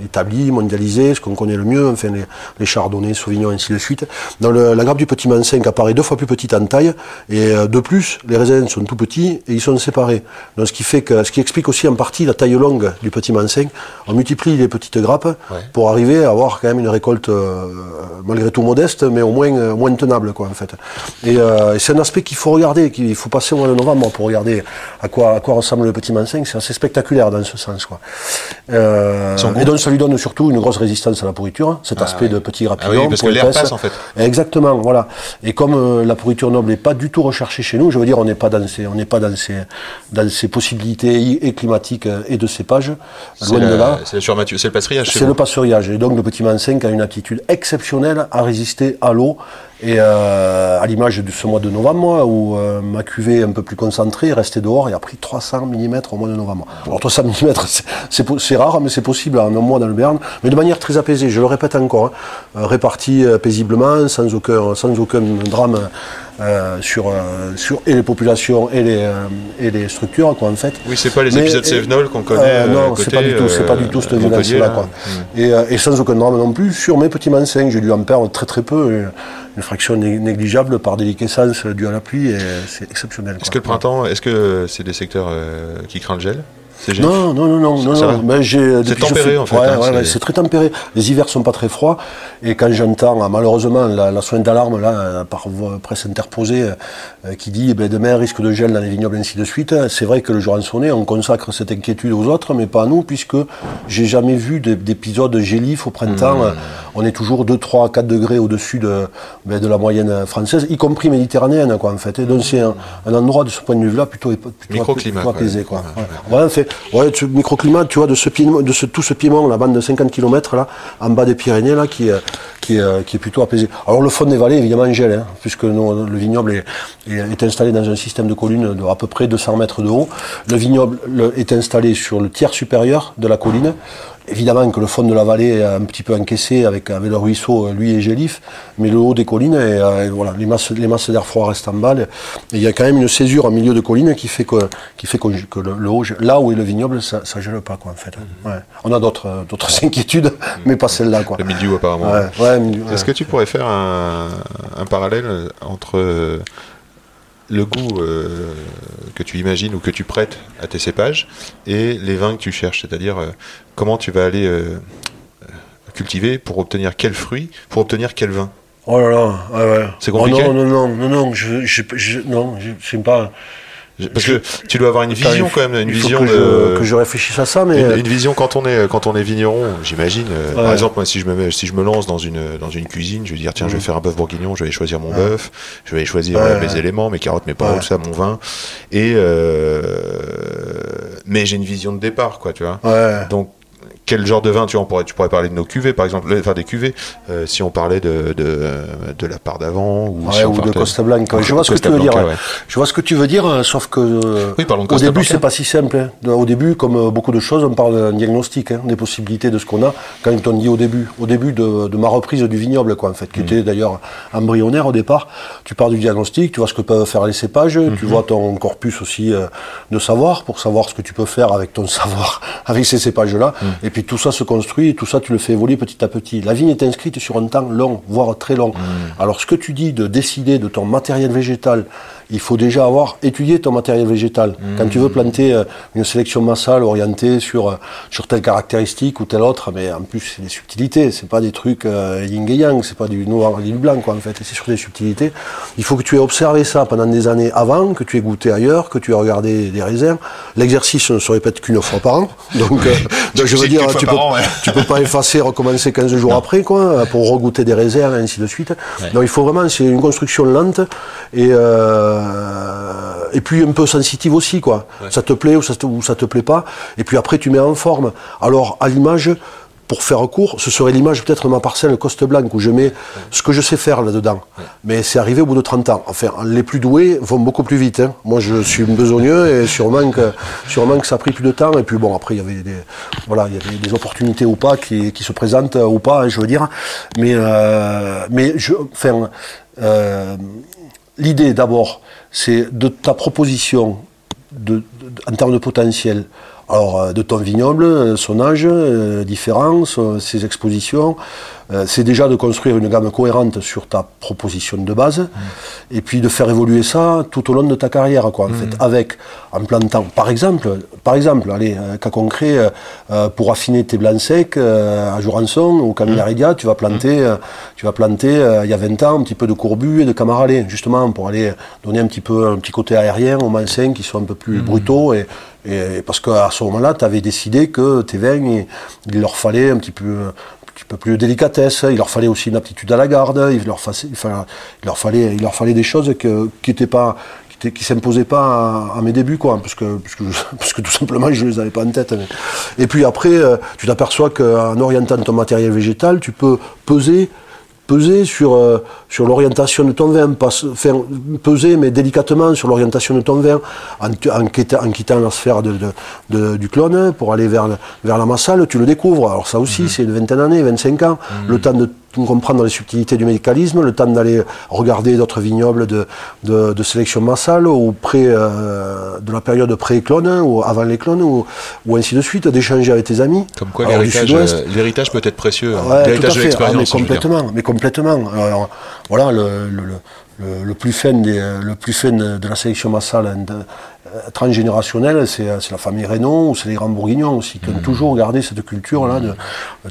établis, mondialisés, ce qu'on connaît le mieux, enfin, les, les chardonnays, sauvignons, ainsi de suite. Dans le- la grappe du petit Mansin apparaît deux fois plus petite en taille et de plus, les raisins sont tout petits et ils sont séparés. Donc, ce qui fait que, ce qui explique aussi en partie la taille longue du petit Mansin. On multiplie les petites grappes pour arriver à avoir quand même une récolte euh, malgré tout modeste, mais au moins, euh, moins tenable, quoi, en fait. Et, euh, et c'est un aspect qu'il faut regarder, qu'il faut passer au mois de novembre pour regarder à quoi, à quoi ressemble le petit Mansin. C'est assez spectaculaire dans ce sens, quoi. Et donc, ça lui donne surtout une grosse résistance à la pourriture, hein, cet aspect ouais. de petit Ah grappillon. oui, parce que l'air passe, en fait. Exactement, voilà. Et comme la pourriture noble n'est pas du tout recherchée chez nous, je veux dire, on n'est pas dans ces, on n'est pas dans ces, dans ces possibilités et climatiques euh, et de cépages, C'est loin de là. c'est le passerillage chez C'est le. Et donc le petit Mansin a une aptitude exceptionnelle à résister à l'eau. Et euh, à l'image de ce mois de novembre, où euh, ma cuvée un peu plus concentrée est restée dehors et a pris 300 mm au mois de novembre. Alors 300 mm, c'est- rare, mais c'est possible en un mois dans le Béarn, mais de manière très apaisée, je le répète encore, hein, réparti euh, paisiblement, sans aucun, sans aucun drame euh, sur, euh, sur et les populations et les, euh, et les structures, quoi, en fait. Oui, c'est pas les Mais, épisodes Sévenol qu'on connaît. non, c'est pas du tout, c'est pas du tout cette violence-là, là. quoi. Et, et sans aucun drame non plus, sur mes petits Mansin, j'ai dû en perdre très très peu, une fraction né- négligeable par déliquescence due à la pluie, et c'est exceptionnel. Est-ce que le printemps, est-ce que c'est des secteurs qui craignent le gel? C'est Non, non, non, non, non, Ça non. Ben, je tempéré, en fait, Ouais, hein, ouais, c'est- c'est très tempéré. Les hivers sont pas très froids. Et quand j'entends, malheureusement, la, la sointe d'alarme, là, par voie presse interposée, euh, qui dit, eh ben, demain, risque de gel dans les vignobles, ainsi de suite, c'est vrai que le jour en sonné, on consacre cette inquiétude aux autres, mais pas à nous, puisque j'ai jamais vu d'é- d'épisode gélif au printemps. Mmh. Euh, On est toujours 2, 3, 4 degrés au-dessus de, ben, de la moyenne française, y compris méditerranéenne, quoi, en fait. Et donc, c'est un, un endroit, de ce point de vue-là, plutôt, plutôt, plutôt apaisé, quoi. Ouais, fait, ouais, ce microclimat, tu vois, de, tout ce piémont, la bande de 50 km là, en bas des Pyrénées, là, qui, euh, qui, est, euh, qui est plutôt apaisé. Alors le fond des vallées, évidemment, gèle, hein, puisque nous, le vignoble est, est, installé dans un système de collines de à peu près 200 mètres de haut. Le vignoble le- est installé sur le tiers supérieur de la colline. Évidemment que le fond de la vallée est un petit peu encaissé avec, avec le ruisseau, euh, lui et Gélif, mais le haut des collines, et, euh, et voilà, les masses, les masses d'air froid restent en bas. Et il y a quand même une césure en milieu de colline qui fait que, qui fait que le, le haut, là où est le vignoble, ça, ça gèle pas, quoi, en fait. Ouais. On a d'autres, euh, d'autres <laughs> inquiétudes, mais pas celle-là, quoi. Le milieu, apparemment. Ouais, ouais. Est-ce que tu pourrais faire un, un parallèle entre le goût euh, que tu imagines ou que tu prêtes à tes cépages et les vins que tu cherches C'est-à-dire euh, comment tu vas aller euh, euh, cultiver pour obtenir quel fruit, pour obtenir quel vin? Oh là là, ouais, ouais. C'est compliqué? Oh non, non, non, non, non, je, je, je, non, je, pas. Parce que tu dois avoir une vision quand même, une vision que, de... je, que je réfléchisse à ça, mais. Une, euh, une vision quand on est quand on est vigneron, j'imagine. euh, Par exemple, moi, si je me mets- si je me lance dans une dans une cuisine, je vais dire tiens, je vais faire un bœuf bourguignon, je vais choisir mon bœuf, je vais choisir Ouais, euh, mes éléments, mes carottes, mes poireaux, tout ça, mon vin. Et euh, mais j'ai une vision de départ, quoi, tu vois. Ouais. Donc quel genre de vin tu en pourrais tu pourrais parler de nos cuvées par exemple, enfin des cuvées. euh, si on parlait de de, de la part d'avant ou Ouais, si on ou de Costa Blanca. Je vois ce que tu veux dire. Blanca, ouais. ouais. Je vois ce que tu veux dire, sauf que euh, Oui, parlons de au début c'est pas si simple. hein. Au début, comme euh, beaucoup de choses, on parle d'un diagnostic, hein, des possibilités de ce qu'on a. Quand on dit au début, au début de, de ma reprise du vignoble, quoi, en fait, qui était d'ailleurs embryonnaire au départ. Tu pars du diagnostic, tu vois ce que peuvent faire les cépages, Mm-hmm. tu vois ton corpus aussi euh, de savoir pour savoir ce que tu peux faire avec ton <laughs> savoir, avec ces cépages-là. Mm. Et puis tout ça se construit, et tout ça tu le fais évoluer petit à petit. La vigne est inscrite sur un temps long, voire très long. Mm. Alors ce que tu dis de décider de ton matériel végétal, il faut déjà avoir étudié ton matériel végétal. Quand tu veux planter euh, une sélection massale orientée sur, euh, sur telle caractéristique ou telle autre, mais en plus c'est des subtilités, c'est pas des trucs euh, yin et yang, c'est pas du noir et du blanc quoi en fait, c'est sur des subtilités. Il faut que tu aies observé ça pendant des années avant, que tu aies goûté ailleurs, que tu aies regardé des réserves. L'exercice ne se répète qu'une fois par an, <laughs> donc, euh, donc je veux dire, tu peux, par an, ouais. tu peux pas effacer, recommencer 15 jours après, quoi, pour regoûter des réserves, et ainsi de suite. Donc il faut vraiment, c'est une construction lente et, euh, et puis un peu sensitive aussi, quoi. Ça te plaît ou ça te, ou ça te plaît pas. Et puis après, tu mets en forme. Alors, à l'image, pour faire court, ce serait l'image peut-être de ma parcelle Coste Blanc où je mets ce que je sais faire là-dedans. Mais c'est arrivé au bout de 30 ans. Enfin, les plus doués vont beaucoup plus vite. hein. Moi, je suis besogneux et sûrement que, sûrement que ça a pris plus de temps. Et puis bon, après, il y avait des, voilà, il y avait des opportunités ou pas qui, qui se présentent euh, ou pas, hein, je veux dire. Mais, euh, mais je, enfin, euh, l'idée d'abord, c'est de ta proposition en termes de potentiel. Alors, euh, de ton vignoble, euh, son âge, euh, différent, ses expositions, c'est déjà de construire une gamme cohérente sur ta proposition de base, et puis de faire évoluer ça tout au long de ta carrière, quoi, en fait, avec, en plantant, par exemple, par exemple, allez, cas concret, euh, pour affiner tes blancs secs euh, à Jurançon ou Camille tu vas planter, euh, tu vas planter, il y a 20 ans, un petit peu de courbu et de camaralais, justement, pour aller donner un petit peu, un petit côté aérien aux mansins qui sont un peu plus brutaux, et, parce qu'à ce moment-là, tu avais décidé que tes vins, il, leur fallait un petit peu, plus de délicatesse, il leur fallait aussi une aptitude à la garde, il leur, fallait, des choses qui étaient s'imposaient pas à, mes débuts quoi <laughs> parce que, tout simplement je les avais pas en tête. Et puis après euh, tu t'aperçois qu'en orientant ton matériel végétal tu peux peser peser sur, euh, sur l'orientation de ton vin, pas se- faire peser mais délicatement sur l'orientation de ton vin, en, quittant, en quittant la sphère de, de- de- du clone pour aller vers, la massale, tu le découvres. Alors ça aussi, c'est une vingtaine d'années, 25 ans, le temps de tout comprendre les subtilités du médicalisme, le temps d'aller regarder d'autres vignobles de, de, de sélection massale, ou près euh, de la période pré-clone, ou avant les clones, ou, ou ainsi de suite, d'échanger avec tes amis. Comme quoi, l'héritage, euh, l'héritage peut être précieux. hein. Ouais, l'héritage de. Ah, mais l'expérience. dire. complètement, mais complètement. Alors, voilà, le, le, le- le, le plus fin des, le plus fin de la sélection massale euh, transgénérationnelle, c'est c'est la famille Reynaud ou c'est les grands bourguignons aussi, qui ont toujours gardé cette culture-là de,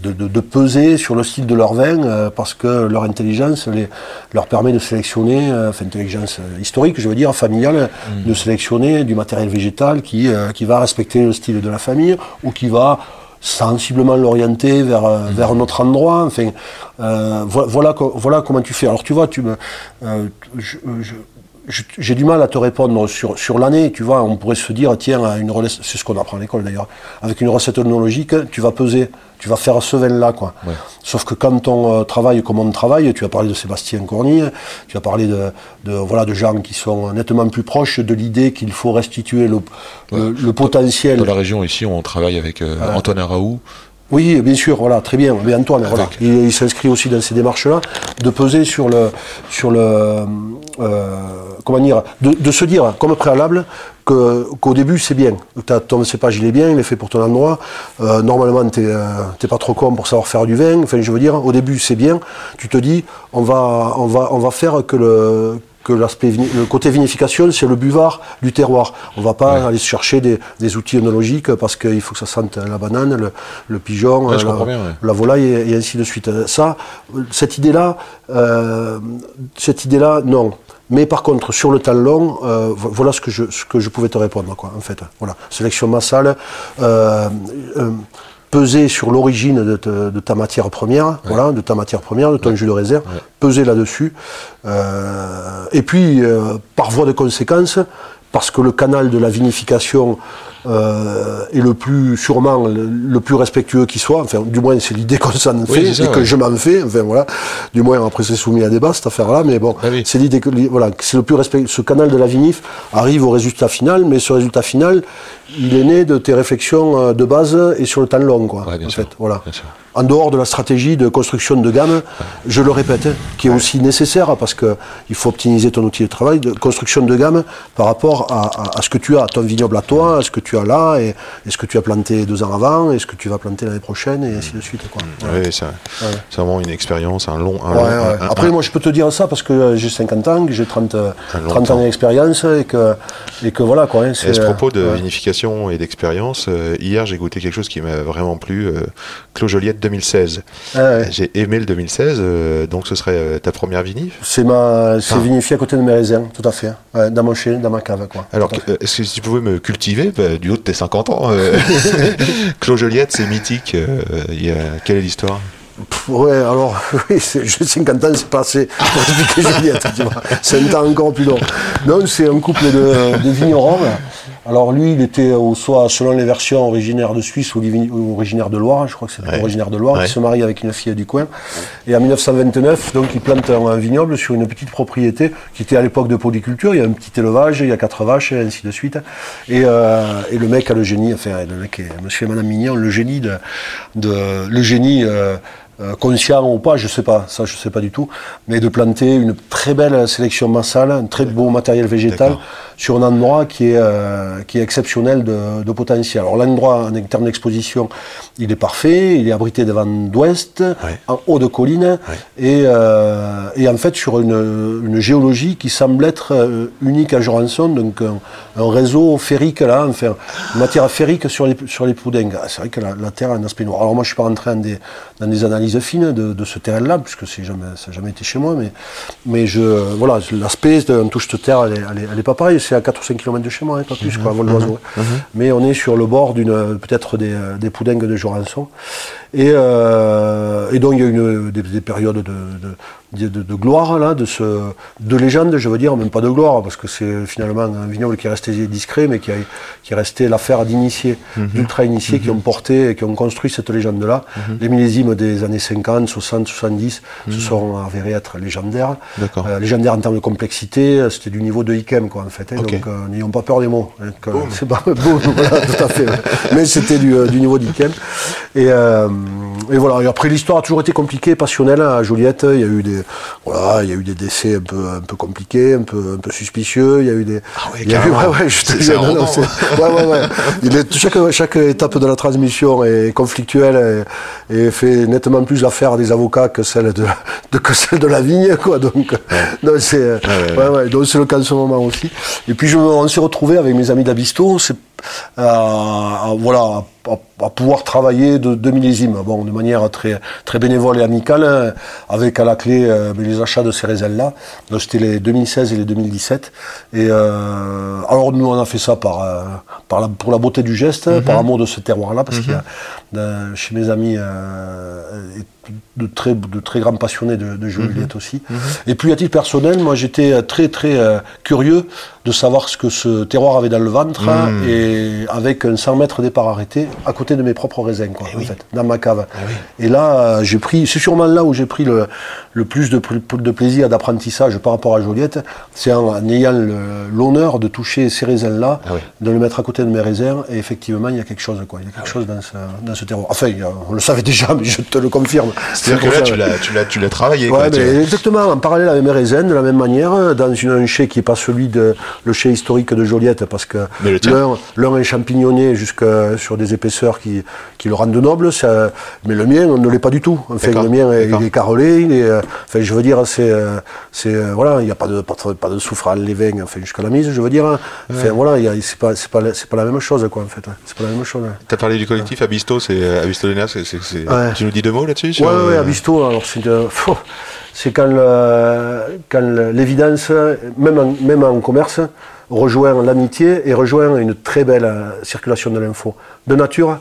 de, de- de peser sur le style de leur vin euh, parce que leur intelligence les, leur permet de sélectionner, euh, enfin intelligence euh, historique, je veux dire, familiale, de sélectionner du matériel végétal qui, euh, qui va respecter le style de la famille ou qui va sensiblement l'orienter vers, euh, vers un autre endroit. Enfin, euh, vo- voilà, co- voilà comment tu fais. Alors tu vois, tu me, euh, je- je- je- j'ai du mal à te répondre sur, sur l'année. Tu vois, on pourrait se dire, tiens, une c'est ce qu'on apprend à l'école d'ailleurs, avec une recette œnologique, tu vas peser, tu vas faire ce vin-là, quoi. Sauf que quand on euh, travaille comme on travaille, tu as parlé de Sébastien Corny, tu as parlé de, de, voilà, de gens qui sont nettement plus proches de l'idée qu'il faut restituer le, le, le potentiel Dans la région ici, on travaille avec euh, Antoine Araou. Oui, bien sûr, voilà, très bien. Mais Antoine, voilà, il, il s'inscrit aussi dans ces démarches-là, de peser sur le, sur le, euh, comment dire, de, de se dire comme préalable que qu'au début c'est bien. T'as- Ton cépage il est bien, il est fait pour ton endroit. Euh, normalement t'es euh, t'es pas trop con pour savoir faire du vin. Enfin, je veux dire, au début c'est bien. Tu te dis, on va, on va, on va faire que le que l'aspect le côté vinification, c'est le buvard du terroir. On va pas aller chercher des, des outils œnologiques parce qu'il faut que ça sente la banane, le, le pigeon, Ouais, la, comprends bien, ouais. la volaille et, et ainsi de suite. Ça, cette idée-là, euh, cette idée-là, non. Mais par contre, sur le temps long, euh, vo- voilà ce que je, ce que je pouvais te répondre, quoi, en fait. Voilà, sélection massale, euh, euh, peser sur l'origine de, te- de ta matière première, voilà, de ta matière première, de ton jus de réserve, peser là-dessus. Euh, et puis, euh, par voie de conséquence, parce que le canal de la vinification euh, est le plus, sûrement, le, le plus respectueux qui soit, enfin, du moins c'est l'idée qu'on s'en fait, c'est ça, et que je m'en fais, enfin voilà, du moins après c'est soumis à débat cette affaire-là, mais bon, Ah oui. c'est l'idée que, voilà, c'est le plus respect, ce canal de la vinif arrive au résultat final, mais ce résultat final, il est né de tes réflexions euh, de base et sur le temps long, quoi, Ouais, bien en sûr, fait, voilà. bien sûr. En dehors de la stratégie de construction de gamme, je le répète, hein, qui est aussi nécessaire parce que il faut optimiser ton outil de travail, de construction de gamme par rapport à, à- à ce que tu as, ton vignoble à toi, à ce que tu as là, et, et ce que tu as planté deux ans avant, et ce que tu vas planter l'année prochaine, et ainsi de suite. Quoi. Ouais. Oui, c'est vraiment une expérience, un long. Un Ouais, long- ouais. un- un- Après, moi, je peux te dire ça parce que euh, j'ai 50 ans, que j'ai 30, euh, Un long 30 temps. ans d'expérience et que, et que voilà. Quoi, hein, Et à ce euh, propos de vinification et d'expérience, euh, hier j'ai goûté quelque chose qui m'a vraiment plu, euh, Clos Joliette 2016. Ah. J'ai aimé le 2016, euh, donc ce serait euh, ta première vinif? C'est ma, c'est Ah. vinifié à côté de mes raisins, tout à fait. Dans mon chai, dans ma cave, quoi. Alors, euh, est-ce que tu pouvais me cultiver bah, du haut de tes 50 ans euh, <laughs> Clos Joliette, c'est mythique. euh, il y a- Quelle est l'histoire? Ouais, alors, <laughs> oui, j'ai 50 ans, c'est pas assez pour expliquer Juliette, tu vois. C'est un temps encore plus long. Non, c'est un couple de, de vignerons. Alors, lui, il était, au, soit, selon les versions, originaire de Suisse ou, originaire de Loire, je crois que c'est Ouais. originaire de Loire, Ouais. il se marie avec une fille du coin. Et en 1929, donc, il plante un, un vignoble sur une petite propriété qui était à l'époque de polyculture. Il y a un petit élevage, il y a quatre vaches, et ainsi de suite. Et, euh, et le mec a le génie, enfin, le mec est monsieur et madame Mignon, le génie de, de le génie, euh, euh, conscient ou pas, je sais pas, ça je sais pas du tout, mais de planter une très belle sélection massale, un très beau matériel végétal sur un endroit qui est, euh, qui est exceptionnel de, de potentiel. Alors l'endroit en termes d'exposition, il est parfait, il est abrité des vents d'ouest, en haut de colline, et, euh, et en fait sur une, une géologie qui semble être euh, unique à donc un, un réseau ferrique là, enfin une matière ferrique sur les, sur les poudingues. Ah, C'est vrai que la, la terre a un aspect noir. Alors moi je suis pas rentré dans des, dans des analyses fines de, de ce terrain-là, puisque c'est jamais, ça n'a jamais été chez moi, mais, mais je, voilà, l'aspect d'un touche de terre, elle est, elle est- elle est pas pareille, c'est à 4 ou 5 km de chez moi, hein, pas plus, quoi, à vol d'oiseau. Mais on est sur le bord d'une, peut-être des, des poudingues de Jorançon. Et, euh, et donc il y a une, des, des périodes de, de, de- de gloire, là, de, ce, de légende, je veux dire, même pas de gloire, parce que c'est finalement un vignoble qui est resté discret, mais qui, a, qui est resté l'affaire d'initiés, d'ultra-initiés qui ont porté et qui ont construit cette légende-là. Les millésimes des années 50, 60, 70 se sont avérés être légendaires. D'accord. Euh, légendaires en termes de complexité, c'était du niveau de Ikem, quoi, en fait. hein. Donc, euh, n'ayons pas peur des mots. hein, c'est pas voilà, <laughs> tout à fait. ouais. Mais c'était du, euh, du niveau d'Ikem. Et, euh, et voilà. Et après, l'histoire a toujours été compliquée, passionnelle hein, à Joliette. Il y a eu des, voilà, il y a eu des décès un peu, un peu compliqués, un peu, un peu suspicieux. Il y a eu des. Ah ouais, il y a eu- <laughs> ouais, ouais, je te dis, non, ouais, ouais, ouais. Il est- chaque, chaque étape de la transmission est conflictuelle et, et fait nettement plus l'affaire des avocats que celle de, de- que celle de la vigne, quoi. Donc, c'est, ouais, ouais, ouais, donc c'est le cas en ce moment aussi. Et puis je, on s'est retrouvé avec mes amis d'Abisto, c'est, à- voilà, à, pouvoir travailler de, de millésimes, bon, de manière très, très bénévole et amicale, hein, avec à la clé euh, mais les achats de ces raisins-là. Donc c'était les 2016 et les 2017. Et euh, alors nous on a fait ça par, euh, par la, pour la beauté du geste, par amour de ce terroir-là, parce qu'il y a euh, chez mes amis de très, de très grands passionnés de, de Juliette aussi. Et puis à titre personnel, moi j'étais très très curieux de savoir ce que ce terroir avait dans le ventre hein, et avec un 100 mètres départ arrêté à côté de mes propres raisins, quoi, en fait, dans ma cave. Et là, euh, j'ai pris, c'est sûrement là où j'ai pris le, le plus de, pl- de plaisir d'apprentissage par rapport à Joliette, c'est en, en ayant l'honneur de toucher ces raisins-là, Ah oui. de le mettre à côté de mes raisins, et effectivement, il y a quelque chose, quoi. Il y a quelque chose dans ce, dans ce terroir. Enfin, a- on le savait déjà, mais je te le confirme. C'est-à-dire que là, tu l'as, travaillé. quoi, Ouais, tu mais exactement, en parallèle avec mes raisins, de la même manière, dans une, un chai qui n'est pas celui de le chai historique de Joliette, parce que l'un, est champignonné jusque sur des épaisseurs qui, qui le rendent noble, ça- mais le mien ne l'est pas du tout. Enfin, le mien, il est carrelé, il est, euh, enfin, je veux dire, c'est, euh, c'est, euh, voilà, il n'y a pas de, pas, de- pas de soufre à les vins, enfin, jusqu'à la mise, je veux dire. hein. Enfin, voilà, il y a- c'est pas, c'est pas, la- c'est pas la même chose, quoi, en fait. ouais. C'est pas la même chose. ouais. T'as parlé du collectif Abisto, c'est Abisto Lena, c'est, Ouais. tu nous dis deux mots là-dessus Ouais, ouais, ouais, euh, Abisto, alors c'est, pfff, c'est quand, le- quand l'évidence, même en, même en commerce, rejoint l'amitié et rejoint une très belle euh, circulation de l'info. De nature,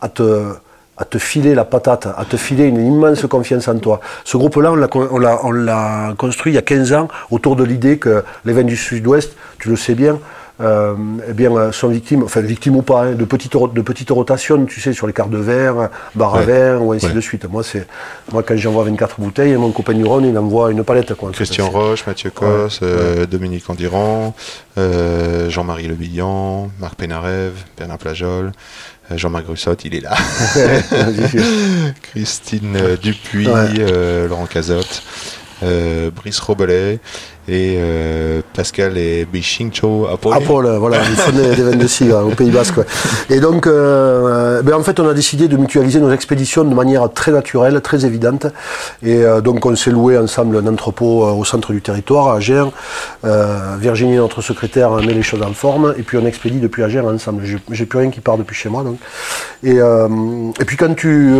à te, à te filer la patate, à te filer une immense confiance en toi. Ce groupe-là, on l'a, con- on l'a, on l'a construit il y a 15 ans autour de l'idée que les vins du sud-ouest, tu le sais bien, euh, eh bien, euh, sont victimes, enfin victimes ou pas, hein, de, petites, de petites rotations, tu sais, sur les cartes de verre, bar à Ouais. vin, ou ainsi Ouais. de suite. Moi, c'est, moi, quand j'envoie 24 bouteilles, mon copain Nuron, il envoie une palette. Quoi, en fait. Christian Roche, Mathieu Cos, euh, Dominique Andiran, euh, Jean-Marie Le Billon, Marc Pénarève, Bernard Plajol, Jean-Marc Grussotte, il est là. <laughs> <laughs> Christine Dupuis, Laurent Cazotte, euh, Brice Robelet et euh, Pascal et Bichingcho Apollo. Ah, Paul, euh, voilà, ils font des, des vins de hein, au Pays Basque. Et donc, euh, ben, en fait, on a décidé de mutualiser nos expéditions de manière très naturelle, très évidente. Et donc, on s'est loué ensemble un entrepôt au centre du territoire, à. Euh, Virginie, notre secrétaire, met les choses en forme. Et puis, on expédie depuis Agen ensemble. J'ai- plus rien qui part depuis chez moi. Et, et puis, quand tu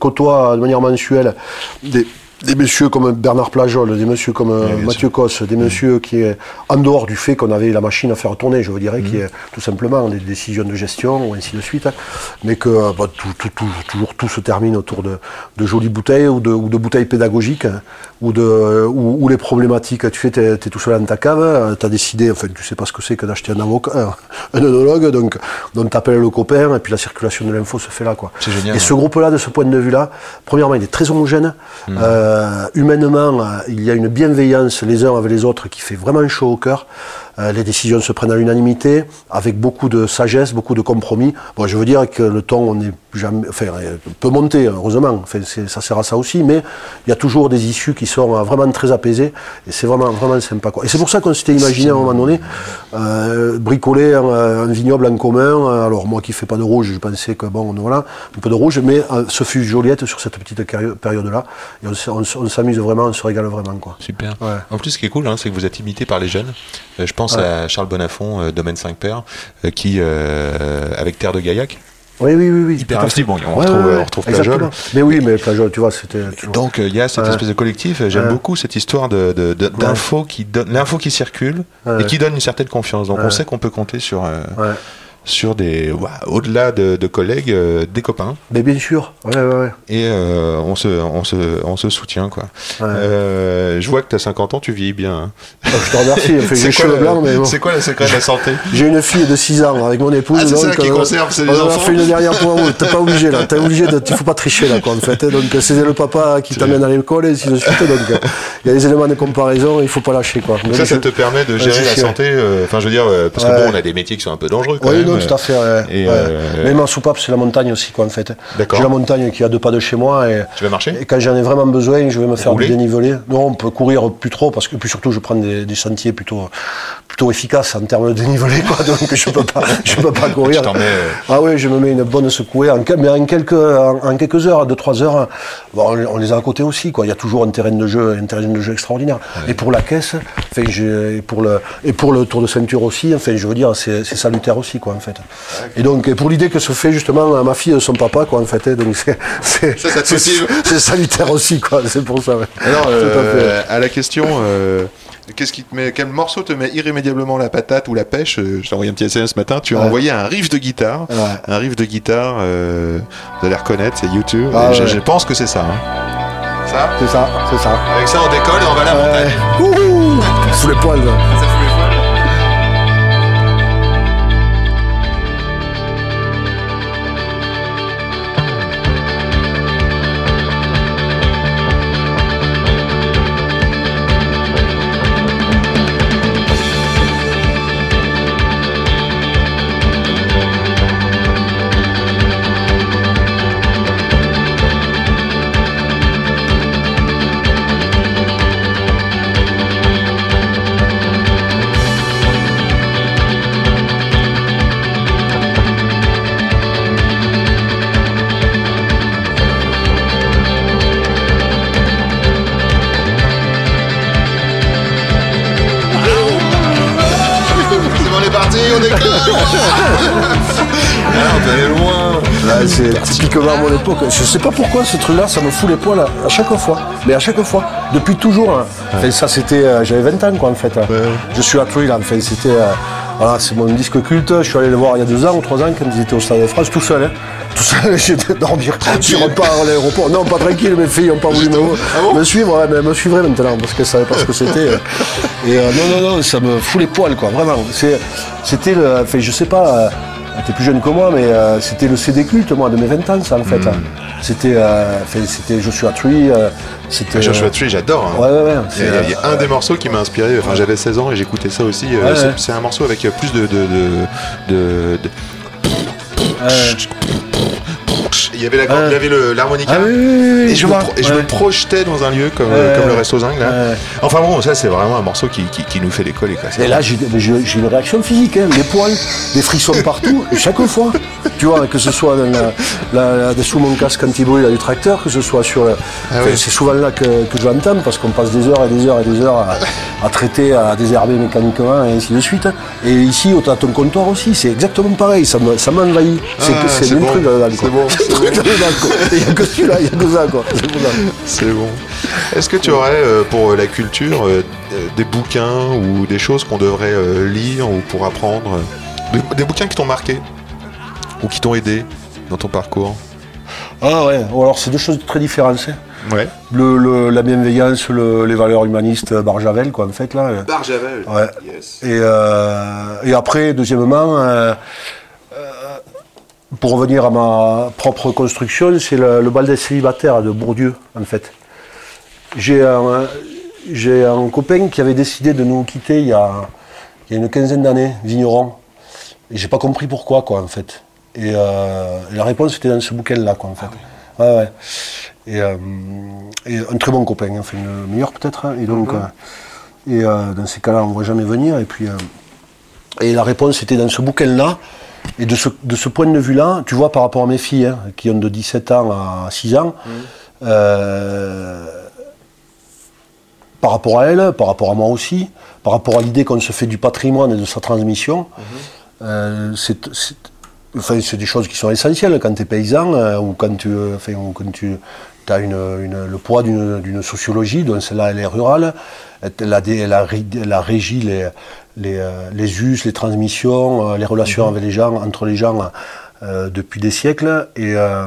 côtoies de manière mensuelle des des messieurs comme Bernard Plajol, des messieurs comme euh, Mathieu Cosse, des messieurs qui, en dehors du fait qu'on avait la machine à faire tourner, je veux dire, qui est tout simplement des décisions de gestion ou ainsi de suite, hein, mais que euh, bah, tout, tout- tout- toujours tout se termine autour de, de jolies bouteilles ou de, ou de bouteilles pédagogiques, hein, ou, de, ou, ou les problématiques. Tu fais, tu es, tout seul dans ta cave, tu as décidé, enfin, tu sais pas ce que c'est que d'acheter un avocat, un, <laughs> œnologue, donc, donc tu appelles le copain, et puis la circulation de l'info se fait là. Quoi. C'est génial, Et ce groupe-là, de ce point de vue-là, premièrement, il est très homogène. Mmh. Euh, humainement, euh, il y a une bienveillance les uns avec les autres qui fait vraiment chaud au cœur. Euh, les décisions se prennent à l'unanimité, avec beaucoup de sagesse, beaucoup de compromis. Bon, je veux dire que le ton, on est jamais, enfin, euh, peut monter, heureusement. Enfin, c'est- ça sert à ça aussi, mais il y a toujours des issues qui sont euh, vraiment très apaisées, et c'est vraiment, vraiment sympa. Quoi. Et c'est pour ça qu'on s'était imaginé à un moment donné euh, bricoler un, un vignoble en commun. Alors moi qui fais pas de rouge, je pensais que bon, voilà, un peu de rouge, mais euh, ce fut Joliette sur cette petite période-là, et on, s'amuse vraiment, on se régale vraiment. Quoi. Super. Ouais. En plus, ce qui est cool, hein, c'est que vous êtes imité par les jeunes. Euh, je pense à Charles Bonafont, euh, Domaine 5 Pères, euh, qui, euh, avec Terre de Gaillac, Oui, oui, oui. oui Hyper. Bon, on retrouve- on retrouve Plajol. exactement. Mais oui, mais Plajol, tu vois, c'était. Donc il y a cette Ouais. espèce de collectif. J'aime Ouais. beaucoup cette histoire de, d'infos qui donne l'info qui circule Ouais. et qui donne une certaine confiance. Donc on Ouais. sait qu'on peut compter sur euh, Ouais. Sur des ouais, au-delà de, de collègues, euh, des copains Mais bien sûr. Ouais, ouais, ouais. et euh, on se on se on se soutient quoi. Ouais. Euh, je vois que tu as 50 ans, tu vieillis bien. hein. Oh, je te remercie. Les <laughs> quoi, bon. c'est quoi le secret de la santé? J'ai une fille de 6 ans avec mon épouse. Ah, c'est ça qui euh, conserve, c'est les on a enfants. fait une dernière <laughs> pour vous. T'es pas obligé là. T'es obligé de. Faut pas tricher là, quoi, en fait. hein. Donc c'est le papa qui t'amène à l'école et ainsi de suite. Donc euh, il y a des éléments de comparaison. Il faut pas lâcher, quoi. Donc ça, ça te permet de gérer c'est la santé. euh, Enfin, je veux dire, euh, parce que bon, on a des métiers qui sont un peu dangereux quand même. Non, tout à fait. ouais. Et, Ouais. euh, Mais ma soupape, c'est la montagne aussi, quoi, en fait. J'ai la montagne qui est à deux pas de chez moi. Et, Tu vas marcher? et quand j'en ai vraiment besoin, je vais me faire dénivelé. Non, on peut courir plus trop, parce que puis surtout, je prends des, des sentiers plutôt, plutôt efficaces en termes de dénivelé, quoi. <laughs> Donc je peux pas, je peux pas courir. Mets, euh, Ah oui, je me mets une bonne secouée. En, mais en quelques, en, en quelques heures, deux trois heures, bon, on, on les a à côté aussi, quoi. Il y a toujours un terrain de jeu, un terrain de jeu extraordinaire. Et pour la caisse, enfin, et pour le, et pour le tour de ceinture aussi. Enfin, je veux dire, c'est c'est salutaire aussi, quoi, en fait. Et donc, et pour l'idée que se fait justement à ma fille de son papa, quoi, en fait. hein, donc c'est, salutaire aussi, quoi. C'est pour ça. ouais. Alors, à euh, à, la question, euh, qu'est-ce qui te met, quel morceau te met irrémédiablement la patate ou la pêche euh, Je t'ai envoyé un petit SMS ce matin. Tu as Ouais. envoyé un riff de guitare, Ouais. un riff de guitare. euh, vous allez reconnaître, c'est YouTube. Ah Et je, pense que c'est ça. hein. Ça? C'est ça, c'est ça. Avec ça, on décolle et on va à la montagne. Sous les poils. là. C'est typiquement à mon époque. Je sais pas pourquoi ce truc-là, ça me fout les poils à, à chaque fois. Mais à chaque fois. Depuis toujours. hein. Enfin, ça, c'était. euh, J'avais 20 ans, quoi, en fait. Je suis à Truy, là. Enfin, c'était. euh, voilà, c'est mon disque culte. Je suis allé le voir il y a deux ans ou trois ans quand ils étaient au Stade de France, tout seul. Hein. Tout seul, <laughs> j'étais dormir sur un pas à l'aéroport. Non, pas tranquille, mes filles n'ont pas voulu me, me suivre. Ouais, mais elles me suivraient maintenant parce qu'elles ne savaient pas ce que c'était. Et euh, non, non, non, ça me fout les poils, quoi, vraiment. C'était le. Enfin, je sais pas. Euh, T'es plus jeune que moi, mais euh, c'était le CD culte, moi, de mes 20 ans, ça, en fait. hein. C'était, euh, c'était Joshua Tree, euh, c'était... Joshua euh, Tree, j'adore. hein. Ouais, ouais, ouais. Il y, a, il y a un des morceaux qui m'a inspiré. Enfin, j'avais 16 ans et j'écoutais ça aussi. euh, c'est- un morceau avec euh, plus de. de, de, de- de- Il y avait l'harmonica. Ah oui, oui, oui, oui, Et, je, me, vois. pro- et je me projetais dans un lieu comme, comme le. Resto Zinc là. Enfin bon, ça c'est vraiment un morceau qui, qui, qui nous fait décoller quoi. Et là, j'ai une réaction physique, hein, les poils, des frissons partout, <laughs> chaque fois. Tu vois, que ce soit dans la, la- la- sous mon casque anti-bruit là, du tracteur, que ce soit sur. Ah C'est souvent là que, que je l'entends, parce qu'on passe des heures et des heures et des heures à, à traiter, à désherber mécaniquement, et ainsi de suite. Et ici, au ton comptoir aussi, c'est exactement pareil, ça me- ça m'envahit. C'est Ah, le même bon. truc quoi. bon, c'est bon. Il n'y a que celui-là, il n'y a que ça, quoi. C'est bon. Est-ce que tu aurais euh, pour la culture euh, euh, des bouquins ou des choses qu'on devrait euh, lire ou pour apprendre euh, des, des bouquins qui t'ont marqué ou qui t'ont aidé dans ton parcours? Ah ouais, ou alors c'est deux choses très différentes. hein. Ouais. Le, le- la bienveillance, le- les valeurs humanistes, Barjavel, quoi, en fait, là. Barjavel. Ouais. Et, euh, et après, deuxièmement, euh, euh, pour revenir à ma propre construction, c'est le, le bal des célibataires de Bourdieu, en fait. J'ai un, j'ai un copain qui avait décidé de nous quitter il y a, il y a une quinzaine d'années, vigneron. Et j'ai pas compris pourquoi, quoi, en fait. Et, euh, la réponse était dans ce bouquin-là, quoi, en fait. Ouais, ouais. Et, euh, et un très bon copain, enfin, le meilleur peut-être. hein. Et donc, euh, et dans ces cas-là, on ne va jamais venir. Et puis, et la réponse était dans ce bouquin-là. Et de ce, de ce point de vue-là, tu vois, par rapport à mes filles, hein, qui ont de 17 ans à 6 ans, euh, par rapport à elles, par rapport à moi aussi, par rapport à l'idée qu'on se fait du patrimoine et de sa transmission, euh, c'est enfin, des choses qui sont essentielles quand tu es paysan euh, ou quand tu, enfin, ou quand tu as une, une- le poids d'une sociologie, dont celle-là elle est rurale, elle a, des- elle a, ré- elle a régi les, les, euh, les us, les transmissions, euh, les relations avec les gens, entre les gens euh, depuis des siècles. Et, euh,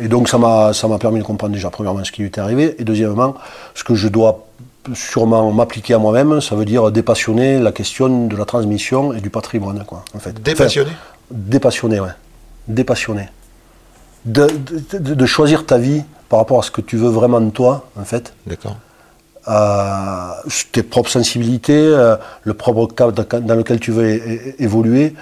et donc ça m'a permis de comprendre déjà premièrement ce qui m'était arrivé et deuxièmement ce que je dois sûrement m'appliquer à moi-même, ça veut dire dépassionner la question de la transmission et du patrimoine, quoi, en fait. Dépassionné Enfin, Dépassionné, ouais. Dépassionné. De, de- choisir ta vie par rapport à ce que tu veux vraiment de toi, en fait. D'accord. à tes propres sensibilités, euh, le propre cadre dans- lequel tu veux évoluer,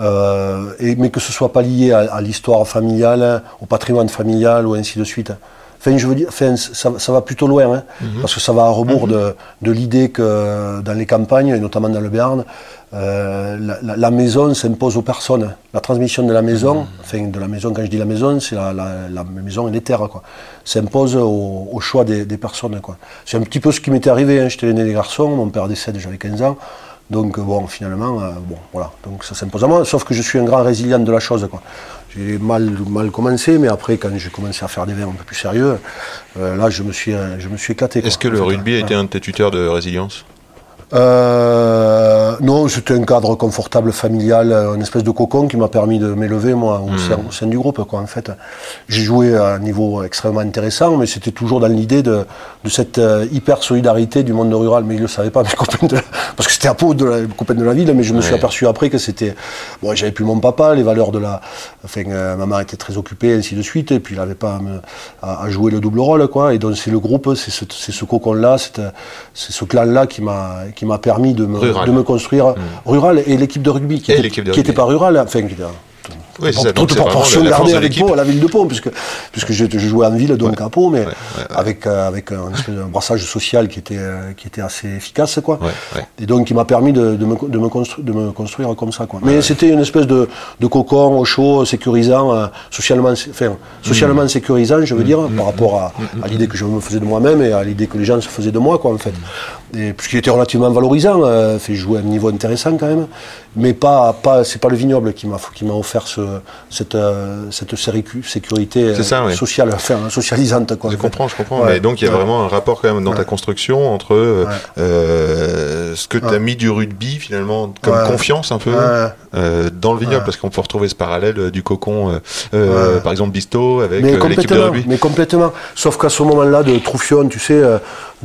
euh, et, mais que ce soit pas lié à, à l'histoire familiale, au patrimoine familial ou ainsi de suite. Enfin, je veux dire, enfin, ça, ça va plutôt loin, hein, parce que ça va à rebours de, de l'idée que dans les campagnes, et notamment dans le Béarn, euh, la, maison s'impose aux personnes. La transmission de la maison, enfin de la maison, quand je dis la maison, c'est la, la- la maison et les terres, quoi, s'impose au, au choix des, des personnes. quoi. C'est un petit peu ce qui m'était arrivé. Hein. J'étais l'aîné des garçons, mon père décède, j'avais 15 ans. Donc euh, bon, finalement, euh, bon, voilà. Donc ça s'impose à moi, sauf que je suis un grand résilient de la chose. quoi. J'ai mal, mal commencé, mais après, quand j'ai commencé à faire des vins un peu plus sérieux, euh, là, je me suis, je me suis éclaté. quoi. Est-ce que le rugby a été un de tes tuteurs de résilience? Euh, non, c'était un cadre confortable, familial, une espèce de cocon qui m'a permis de m'élever, moi, au, sein, au sein du groupe, quoi, en fait. J'ai joué à un niveau extrêmement intéressant, mais c'était toujours dans l'idée de, de cette euh, hyper-solidarité du monde rural. Mais ils le savaient pas, mes <laughs> copains de parce que c'était à peau de la, les copains de la ville, mais je me suis aperçu après que c'était, bon, j'avais plus mon papa, les valeurs de la, enfin, euh, ma mère était très occupée, ainsi de suite, et puis il n'avait pas à, me- à- jouer le double rôle, quoi. Et donc c'est le groupe, c'est ce, ce cocon-là, c'est ce clan-là qui m'a, qui m'a permis de me, Rural. de me construire rural et l'équipe de rugby qui Et était, l'équipe de qui était rugby. pas rurale, enfin, qui était, Oui, c'est ça. toute proportion gardée avec. Pau, la ville de Pau, puisque, puisque je, je jouais en ville, donc à Pau, mais ouais, ouais. avec, euh, avec un, brassage social qui était, euh, qui était assez efficace, quoi. Ouais, ouais. Et donc, qui m'a permis de, de me, de, me constru- de me construire comme ça, quoi. Mais c'était une espèce de, de cocon au chaud, sécurisant, euh, socialement, enfin, socialement sécurisant, je veux dire, par rapport à, à l'idée que je me faisais de moi-même et à l'idée que les gens se faisaient de moi, quoi, en fait. Et puisqu'il était relativement valorisant, euh, fait jouer à un niveau intéressant quand même, mais pas, pas, c'est pas le vignoble qui m'a, qui ce, cette, euh, cette sécu- sécurité euh, C'est ça, oui. sociale, <laughs> enfin, socialisante, quoi. Je comprends, je comprends. Ouais. Mais donc il y a Ouais. vraiment un rapport quand même dans ta construction entre euh, ce que tu as mis du rugby finalement comme confiance un peu euh, dans le vignoble parce qu'on peut retrouver ce parallèle du cocon, euh, par exemple Bisto avec l'équipe de rugby. mais complètement. Sauf qu'à ce moment-là de Troufion, tu sais,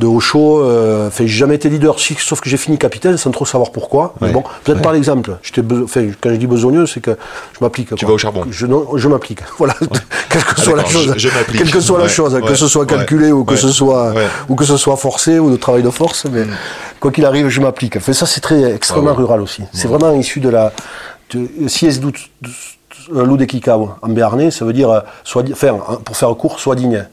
de Auchot, euh, enfin, j'ai jamais été leader, sauf que j'ai fini capitaine sans trop savoir pourquoi. Mais bon, peut-être Ouais. par l'exemple. Enfin, quand je dis besogneux, c'est que je m'applique. quoi. vas au charbon. Je, m'applique. <laughs> Voilà, <laughs> quelle que soit la chose, je- je m'applique. quelle que soit la Ouais, chose, que ouais, ce soit calculé ou que ce soit ou que ce soit forcé ou de travail de force, mais Mm. quoi qu'il arrive, je m'applique. Enfin, ça, c'est très extrêmement rural aussi. C'est vraiment issu de la de, si es doute loup des Kikao en béarnais, ça veut dire euh, soit di- enfin, pour faire court, soit digne.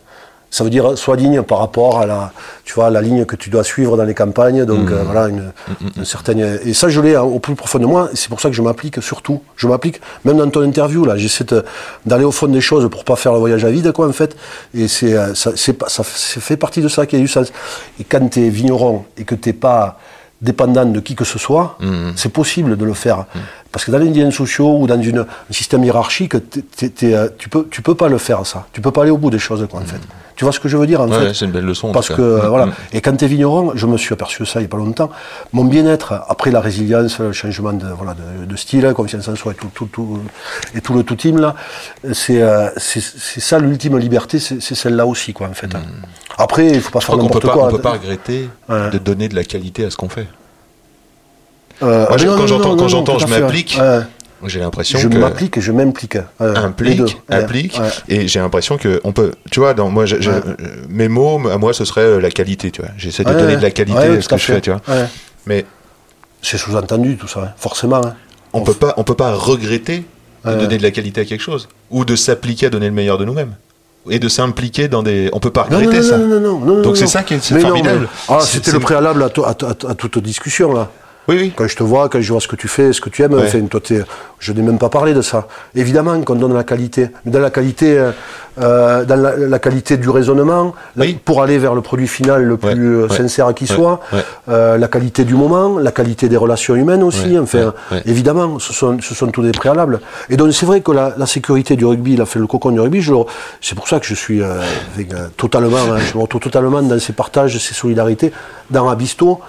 Ça veut dire soit digne par rapport à la, tu vois, la ligne que tu dois suivre dans les campagnes. Donc euh, voilà, une, une certaine. Et ça, je l'ai hein, au plus profond de moi. C'est pour ça que je m'applique surtout. Je m'applique même dans ton interview là. J'essaie d'aller au fond des choses pour pas faire le voyage à vide, quoi, en fait. Et c'est, euh, ça, c'est pas, ça, fait partie de ça qui a du sens. Et quand tu es vigneron et que t'es pas dépendant de qui que ce soit, c'est possible de le faire. Parce que dans les liens sociaux ou dans une, un système hiérarchique, t'es- t'es- t'es, euh, tu peux, tu peux pas le faire ça. Tu peux pas aller au bout des choses, quoi, en fait. Tu vois ce que je veux dire, en Ouais, fait c'est une belle leçon. en parce que voilà. Mm. Et quand tu es vigneron, je me suis aperçu de ça il n'y a pas longtemps. Mon bien-être après la résilience, le changement de voilà de, de style, la confiance en soi et tout, tout, tout et tout le tout team là, c'est euh, c'est c'est ça l'ultime liberté, c'est c'est celle-là aussi quoi en fait. hein. Après, il faut pas Mm. Je faire n'importe pas, quoi. on peut pas regretter Ouais. de donner de la qualité à ce qu'on fait. Euh, Moi, je- non, quand j'entends- quand j'entends je m'applique, Ouais. J'ai l'impression Je que m'applique et je m'implique. euh, implique, implique, Ouais. et j'ai l'impression que on peut, tu vois, dans moi, je- je- Ouais. mes mots, à moi, ce serait euh, la qualité, tu vois. J'essaie de donner de la qualité à ce que je fais, tu vois. Mais C'est sous-entendu tout ça, hein. forcément. hein. on peut pas, on peut pas regretter de donner de la qualité à quelque chose ou de s'appliquer à donner le meilleur de nous-mêmes et de s'impliquer dans des, on peut pas Non, non, regretter non, ça. non, non, non, non, Donc c'est ça qui est formidable. Ah, c'était le préalable à, to- à, à- à toute discussion là. Oui, oui. Quand je te vois, quand je vois ce que tu fais, ce que tu aimes, Ouais. enfin, toi, je n'ai même pas parlé de ça. Évidemment qu'on donne la qualité, mais dans la qualité, euh, euh, dans la, la qualité du raisonnement, la- pour aller vers le produit final le plus euh, ouais, sincère qui soit, euh, la qualité du moment, la qualité des relations humaines aussi. Enfin, évidemment, ce sont, ce sont tous des préalables. Et donc, c'est vrai que la, la sécurité du rugby, il a fait le cocon du rugby. C'est pour ça que je suis euh, avec, euh, totalement, hein, je me retrouve totalement dans ces partages, ces solidarités, dans Abisto,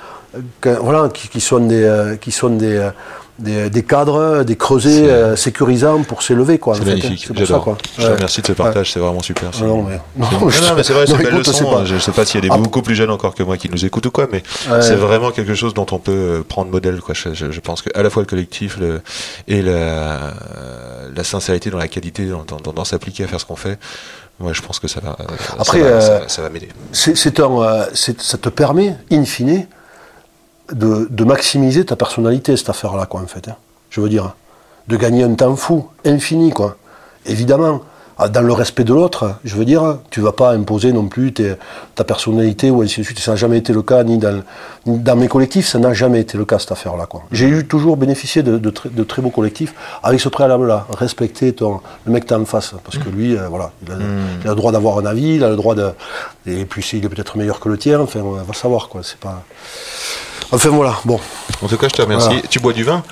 que- voilà, qui, qui sont des, euh, qui sont des, euh, des, des cadres, des creusets euh, sécurisants pour s'élever, C'est hein. magnifique, j'adore. Je te remercie de ce partage, c'est vraiment super. Ah non, mais, non, Non, je- non, mais c'est vrai, <laughs> c'est une belle écoute, c'est leçon. pas- hein. Je sais pas s'il y a des Ah. beaucoup plus jeunes encore que moi qui nous écoutent ou quoi, mais Ouais. c'est vraiment quelque chose dont on peut euh, prendre modèle. Quoi. Je, je- je pense que à la fois le collectif le, et la, la sincérité dans la qualité, dans, dans- dans s'appliquer à faire ce qu'on fait, moi je pense que ça va, euh, Après, ça va, euh, m'aider. C'est, un, euh, ça te permet, in fine, de, de maximiser ta personnalité, cette affaire-là, quoi, en fait. hein. Je veux dire, de gagner un temps fou, infini, quoi. Évidemment, ah, dans le respect de l'autre, je veux dire, tu vas pas imposer non plus tes- ta personnalité ou ainsi de suite. Ça n'a jamais été le cas, ni dans, ni dans mes collectifs, ça n'a jamais été le cas, cette affaire-là, quoi. J'ai eu toujours bénéficié de, de, très, de très beaux collectifs avec ce préalable-là, respecter ton, le mec que en face, parce que lui, euh, voilà, il a, il a le droit d'avoir un avis, il a le droit de... Et puis il est peut-être meilleur que le tien, enfin, on va savoir, quoi. C'est pas... Enfin, voilà, bon. En tout cas, je te remercie. Voilà. Tu bois du vin?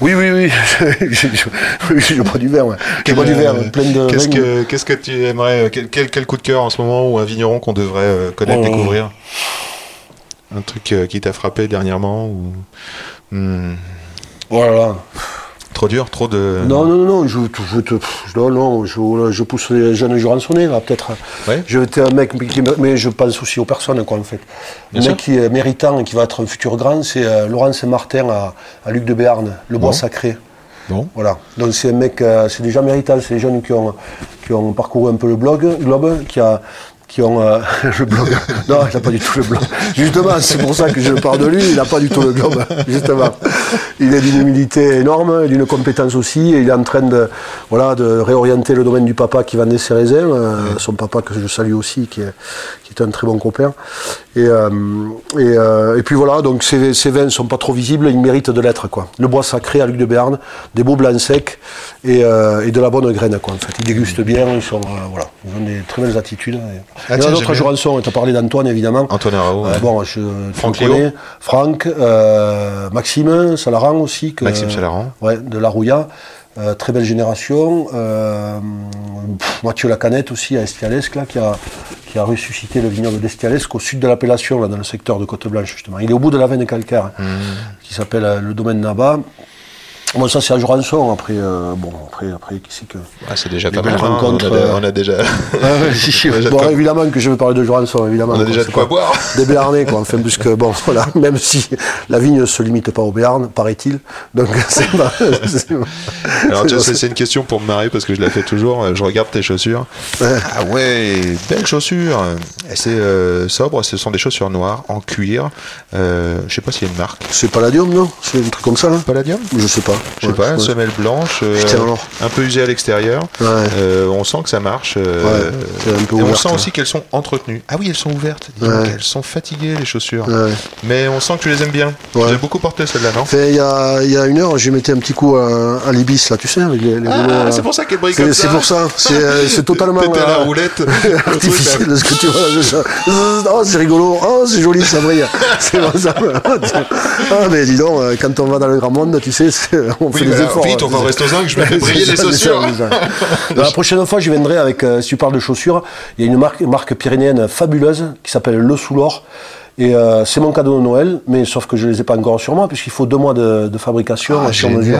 Oui, oui, oui, je, je, oui, je bois du verre, ouais. Je bois du verre, euh, plein de... Qu'est-ce que, qu'est-ce que tu aimerais euh, quel, quel, quel coup de cœur en ce moment ou un vigneron qu'on devrait euh, connaître, Oh. découvrir? Un truc euh, qui t'a frappé dernièrement ou Hmm, Voilà. Trop dur, trop de. Non, non, non, je, je, te- je- non, non, je, je pousse les jeunes Juransonnais, là, peut-être. Ouais. Je vais un mec, mais je pense aussi aux personnes, quoi, en fait. Bien le sûr. mec qui est méritant et qui va être un futur grand, c'est euh, Laurent Saint-Martin à, à Luc de Béarn, le bois Bon. sacré. Bon. Voilà. Donc c'est un mec, euh, c'est des gens méritants, c'est des jeunes qui ont, qui ont parcouru un peu le blog, globe, qui a qui ont euh, <laughs> le blog. <laughs> Non, il n'a pas du tout le blog. Justement, c'est pour ça que je parle de lui, il n'a pas du tout le globe, <laughs> justement. Il est d'une humilité énorme, d'une compétence aussi, et il est en train de, voilà, de réorienter le domaine du papa qui vendait ses raisins, euh, son papa que je salue aussi, qui est, qui est un très bon copain. Et, euh, et, euh, et puis voilà, donc ces, ces vins ne sont pas trop visibles, ils méritent de l'être. quoi. Le bois sacré à Luc de Béarn, des beaux blancs secs et, et de la bonne graine. Quoi, en fait. Ils dégustent bien, ils, sont, voilà, ils ont des très belles attitudes. Et, Ah, il y en a d'autres. Jurançons, tu as parlé d'Antoine évidemment. Antoine Arao. Euh, ouais. bon, je, Franck connais. Franck, euh, Maxime Salaran aussi. Que, Maxime Salaran. Ouais, de la Rouilla. Euh, très belle génération. Euh, pff, Mathieu Lacanette aussi à Estialesque, là, qui a, qui a ressuscité le vignoble d'Estialesque au sud de l'appellation, là, dans le secteur de Côte-Blanche, justement. Il est au bout de la veine calcaire, Mmh. qui s'appelle le domaine Naba. Bon, ça, c'est à Jurançon. Après, euh, bon, après, après, qui c'est que. Ah, c'est déjà pas mal. hein. rencontres, on, a, euh, on a déjà, <laughs> Ah si, si. <laughs> On a quoi- évidemment que je veux parler de Jurançon, évidemment. on a quoi, déjà de quoi boire. <laughs> des Béarnais, quoi. Enfin, puisque, bon, voilà, même si la vigne ne se limite pas au Béarn, paraît-il. Donc, c'est pas. Alors, tu vois, c'est- une question pour me marrer parce que je la fais toujours. Je regarde tes chaussures. Ah ouais, belles chaussures. C'est euh, sobre, ce sont des chaussures noires en cuir. Euh, je sais pas s'il y a une marque. C'est Palladium, non? C'est un truc comme ça, là Palladium? Je sais pas. Je sais Ouais, pas, semelle blanche, euh, un peu usée à l'extérieur. Ouais. Euh, on sent que ça marche. euh, Ouais, c'est un peu et on sent aussi qu'elles sont entretenues. Ah oui, elles sont ouvertes. donc. Elles sont fatiguées les chaussures. Mais on sent que tu les aimes bien. Tu les as beaucoup portées celles-là, non? Il y a, il y a une heure, j'ai mettais un petit coup à, à l'ibis, là, tu sais, avec les, les rouleaux, Ah, c'est pour ça qu'elle brille C'est comme ça. c'est pour ça. C'est <laughs> totalement T'étais à la roulette. <laughs> le truc, là. artificiel ce que tu vois. Oh, c'est rigolo. Oh, c'est joli, ça brille. <laughs> C'est bon, ça. Ah, mais dis donc, quand on va dans le grand monde, tu sais, c'est- <laughs> on fait Oui, des mais alors, efforts. vite, on va au resto zinc, je <laughs> C'est briller les chaussures. <laughs> La prochaine fois, je viendrai avec, euh, si tu parles de chaussures, il y a une marque, marque pyrénéenne fabuleuse qui s'appelle Le Soulor. Et euh, c'est mon cadeau de Noël, mais sauf que je ne les ai pas encore sur moi, puisqu'il faut deux mois de, de fabrication Ah, sur mesure.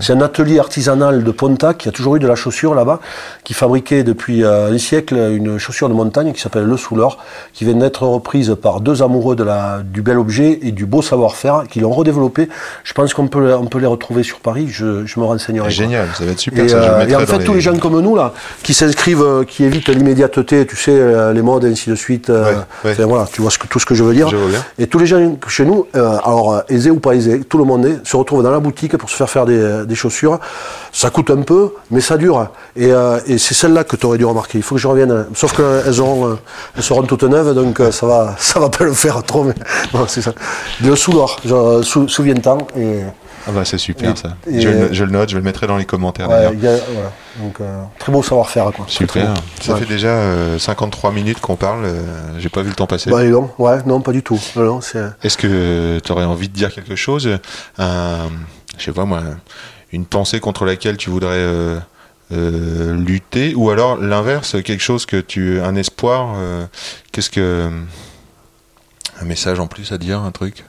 C'est un atelier artisanal de Pontac qui a toujours eu de la chaussure là-bas, qui fabriquait depuis euh, un siècle une chaussure de montagne qui s'appelle Le Soulor, qui vient d'être reprise par deux amoureux de la, du bel objet et du beau savoir-faire, qui l'ont redéveloppé. Je pense qu'on peut, on peut les retrouver sur Paris, je, je me renseignerai. quoi. Génial, ça va être super. Et, ça, je le euh, et en fait, les- tous les gens comme nous, là, qui s'inscrivent, qui évitent l'immédiateté, tu sais, les modes, et ainsi de suite, Ouais, ouais. enfin, voilà, tu vois ce que, tout ce que je veux dire. Je vois bien. Et tous les gens chez nous, euh, alors euh, aisés ou pas aisés, tout le monde est, se retrouve dans la boutique pour se faire faire des, des chaussures. Ça coûte un peu, mais ça dure. Et, euh, et c'est celle-là que tu aurais dû remarquer. Il faut que je revienne. Sauf qu'elles auront, euh, elles seront toutes neuves, donc euh, ça va, <laughs> ça va pas le faire trop. Mais c'est ça. Le sous-l'or, sou, souviens-t'en. Et Ah bah c'est super Et- ça. et- je, le, je le note, je le mettrai dans les commentaires ouais, d'ailleurs. voilà. Donc euh, très beau savoir-faire, quoi. Super. Ça Ouais. fait déjà euh, 53 minutes qu'on parle. euh, J'ai pas vu le temps passer. Bah, donc. ouais, non, pas du tout. Non, non, c'est. Est-ce que tu aurais envie de dire quelque chose? Je sais pas moi, une pensée contre laquelle tu voudrais euh, euh, lutter? Ou alors l'inverse, quelque chose que tu. Un espoir euh, Qu'est-ce que. Un message en plus à dire, un truc?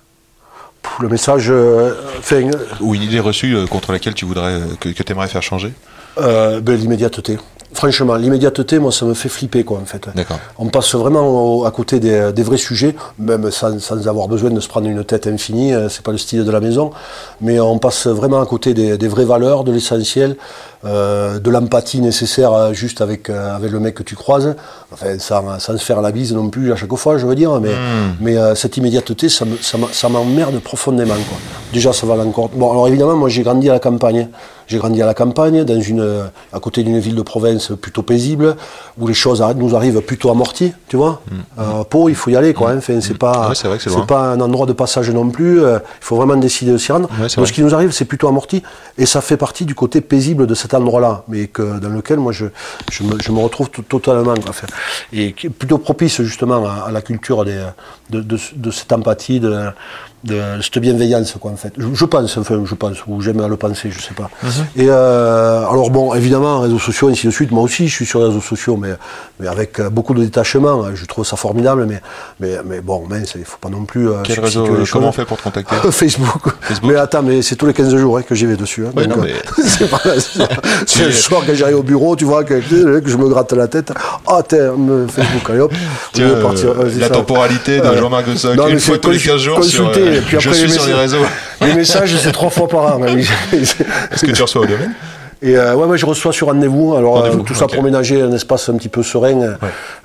Le message, euh, enfin, Ou une idée reçue euh, contre laquelle tu voudrais. euh, que, que tu aimerais faire changer euh, ben, l'immédiateté. Franchement, l'immédiateté, moi, ça me fait flipper, quoi, en fait. D'accord. On passe vraiment au- à côté des, des vrais sujets, même sans, sans avoir besoin de se prendre une tête infinie, c'est pas le style de la maison, mais on passe vraiment à côté des, des vraies valeurs, de l'essentiel, euh, de l'empathie nécessaire euh, juste avec, euh, avec le mec que tu croises, enfin, sans, sans se faire la bise non plus à chaque fois, je veux dire, mais, mais euh, cette immédiateté, ça me- m'emmerde profondément. Quoi. Déjà, ça va l'encore. Bon, alors évidemment, moi j'ai grandi à la campagne. J'ai grandi à la campagne, dans une, à côté d'une ville de province plutôt paisible, où les choses nous arrivent plutôt amorties, tu vois. Euh, Pau, il faut y aller, quoi. hein. Enfin, c'est pas, c'est loin. pas un endroit de passage non plus. il faut vraiment décider de s'y rendre. Ouais, Donc, ce qui nous arrive, c'est plutôt amorti, et ça fait partie du côté paisible de cet endroit-là, mais que, dans lequel moi je, je, me, je me retrouve totalement. et qui est plutôt propice justement à, la culture de, de, de cette empathie, de, de cette bienveillance, quoi, en fait. Je, je pense, enfin, je pense, ou j'aime à le penser, je sais pas. Et euh, alors bon, évidemment, réseaux sociaux, ainsi de suite. Moi aussi, je suis sur les réseaux sociaux, mais, mais avec euh, beaucoup de détachement. Je trouve ça formidable, mais, mais, mais bon, mince, il faut pas non plus. euh, Quel réseau les Comment on fait pour te contacter <laughs> Facebook. Facebook. Mais attends, mais c'est tous les 15 jours hein, que j'y vais dessus. hein. Ouais, Donc, non, mais- <laughs> c'est pas- c'est- <laughs> c'est le soir quand j'arrive au bureau, tu vois, que, que je me gratte la tête. Ah, me- Facebook, allez hop. Tiens, partir. la ça. temporalité de. Jean-Marc Gossoc, Non, une mais fois tous les consu- 15 jours sur, euh, et puis je après suis les sur les messages- réseaux. Les messages, c'est trois fois par an. Est-ce que tu reçois au domaine? Et euh, ouais, ouais, je reçois sur rendez-vous. Alors, euh, tout ça pour ménager un espace un petit peu serein. euh,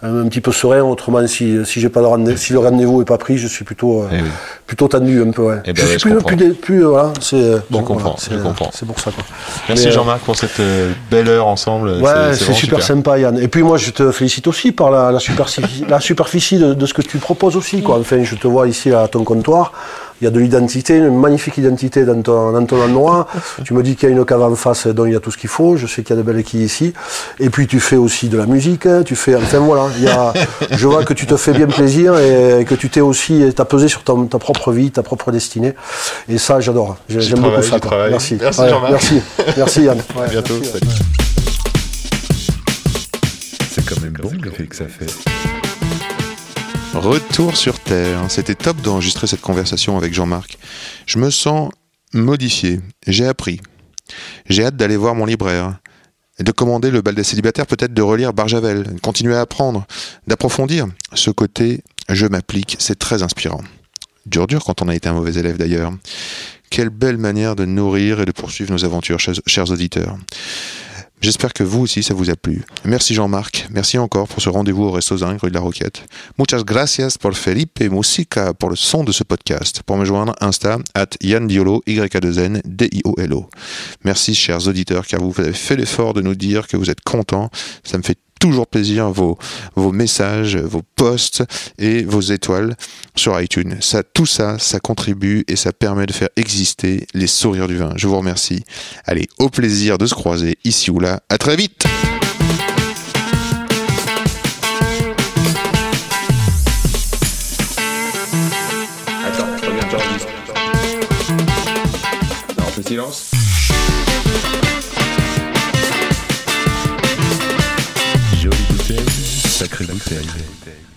Un, petit peu serein. Autrement, si, si j'ai pas de rendez si le rendez-vous est pas pris, je suis plutôt, euh, Eh oui. plutôt tendu un peu. Ouais. Eh ben je suis je plus, plus, voilà, c'est bon, comprends, voilà, c'est, pour ça, quoi. Merci Jean-Marc pour cette belle heure ensemble. Ouais, c'est super, sympa, Yann. Et puis moi, je te félicite aussi par la, la superficie, la superficie de, de ce que tu proposes aussi. Quoi. Enfin, je te vois ici à ton comptoir. Il y a de l'identité, une magnifique identité dans ton, dans ton endroit. tu me dis qu'il y a une cave en face dont il y a tout ce qu'il faut. Je sais qu'il y a de belles quilles ici. Et puis tu fais aussi de la musique. hein. Tu fais, enfin voilà, il y a, je vois que tu te fais bien plaisir et que tu t'es aussi, t'as pesé sur ton- ta propre vie, ta propre destinée. Et ça, j'adore. J'aime beaucoup ça. Merci. Merci, Ouais. Merci. Merci Yann. Ouais, À bientôt. C'est quand même bon l'effet que ça fait. Retour sur Terre. C'était top d'enregistrer cette conversation avec Jean-Marc. Je me sens modifié. J'ai appris. J'ai hâte d'aller voir mon libraire. De commander le bal des célibataires, peut-être de relire Barjavel, de continuer à apprendre, d'approfondir. Ce côté, je m'applique, c'est très inspirant. Dur dur quand on a été un mauvais élève d'ailleurs. Quelle belle manière de nourrir et de poursuivre nos aventures, chers auditeurs. J'espère que vous aussi ça vous a plu. Merci Jean-Marc, merci encore pour ce rendez-vous au Resto Zinc, rue de la Roquette. Muchas gracias por Felipe Musica pour le son de ce podcast. Pour me joindre, Insta, at Yann Diolo, y a 2 n D-I-O-L-O. Merci chers auditeurs car vous avez fait l'effort de nous dire que vous êtes contents. Ça me fait toujours plaisir vos, vos messages, vos posts et vos étoiles sur iTunes. Ça, tout ça, ça contribue et ça permet de faire exister les sourires du vin. Je vous remercie. Allez, au plaisir de se croiser ici ou là. À très vite! Je reviens, j'enregistre. Non, on fait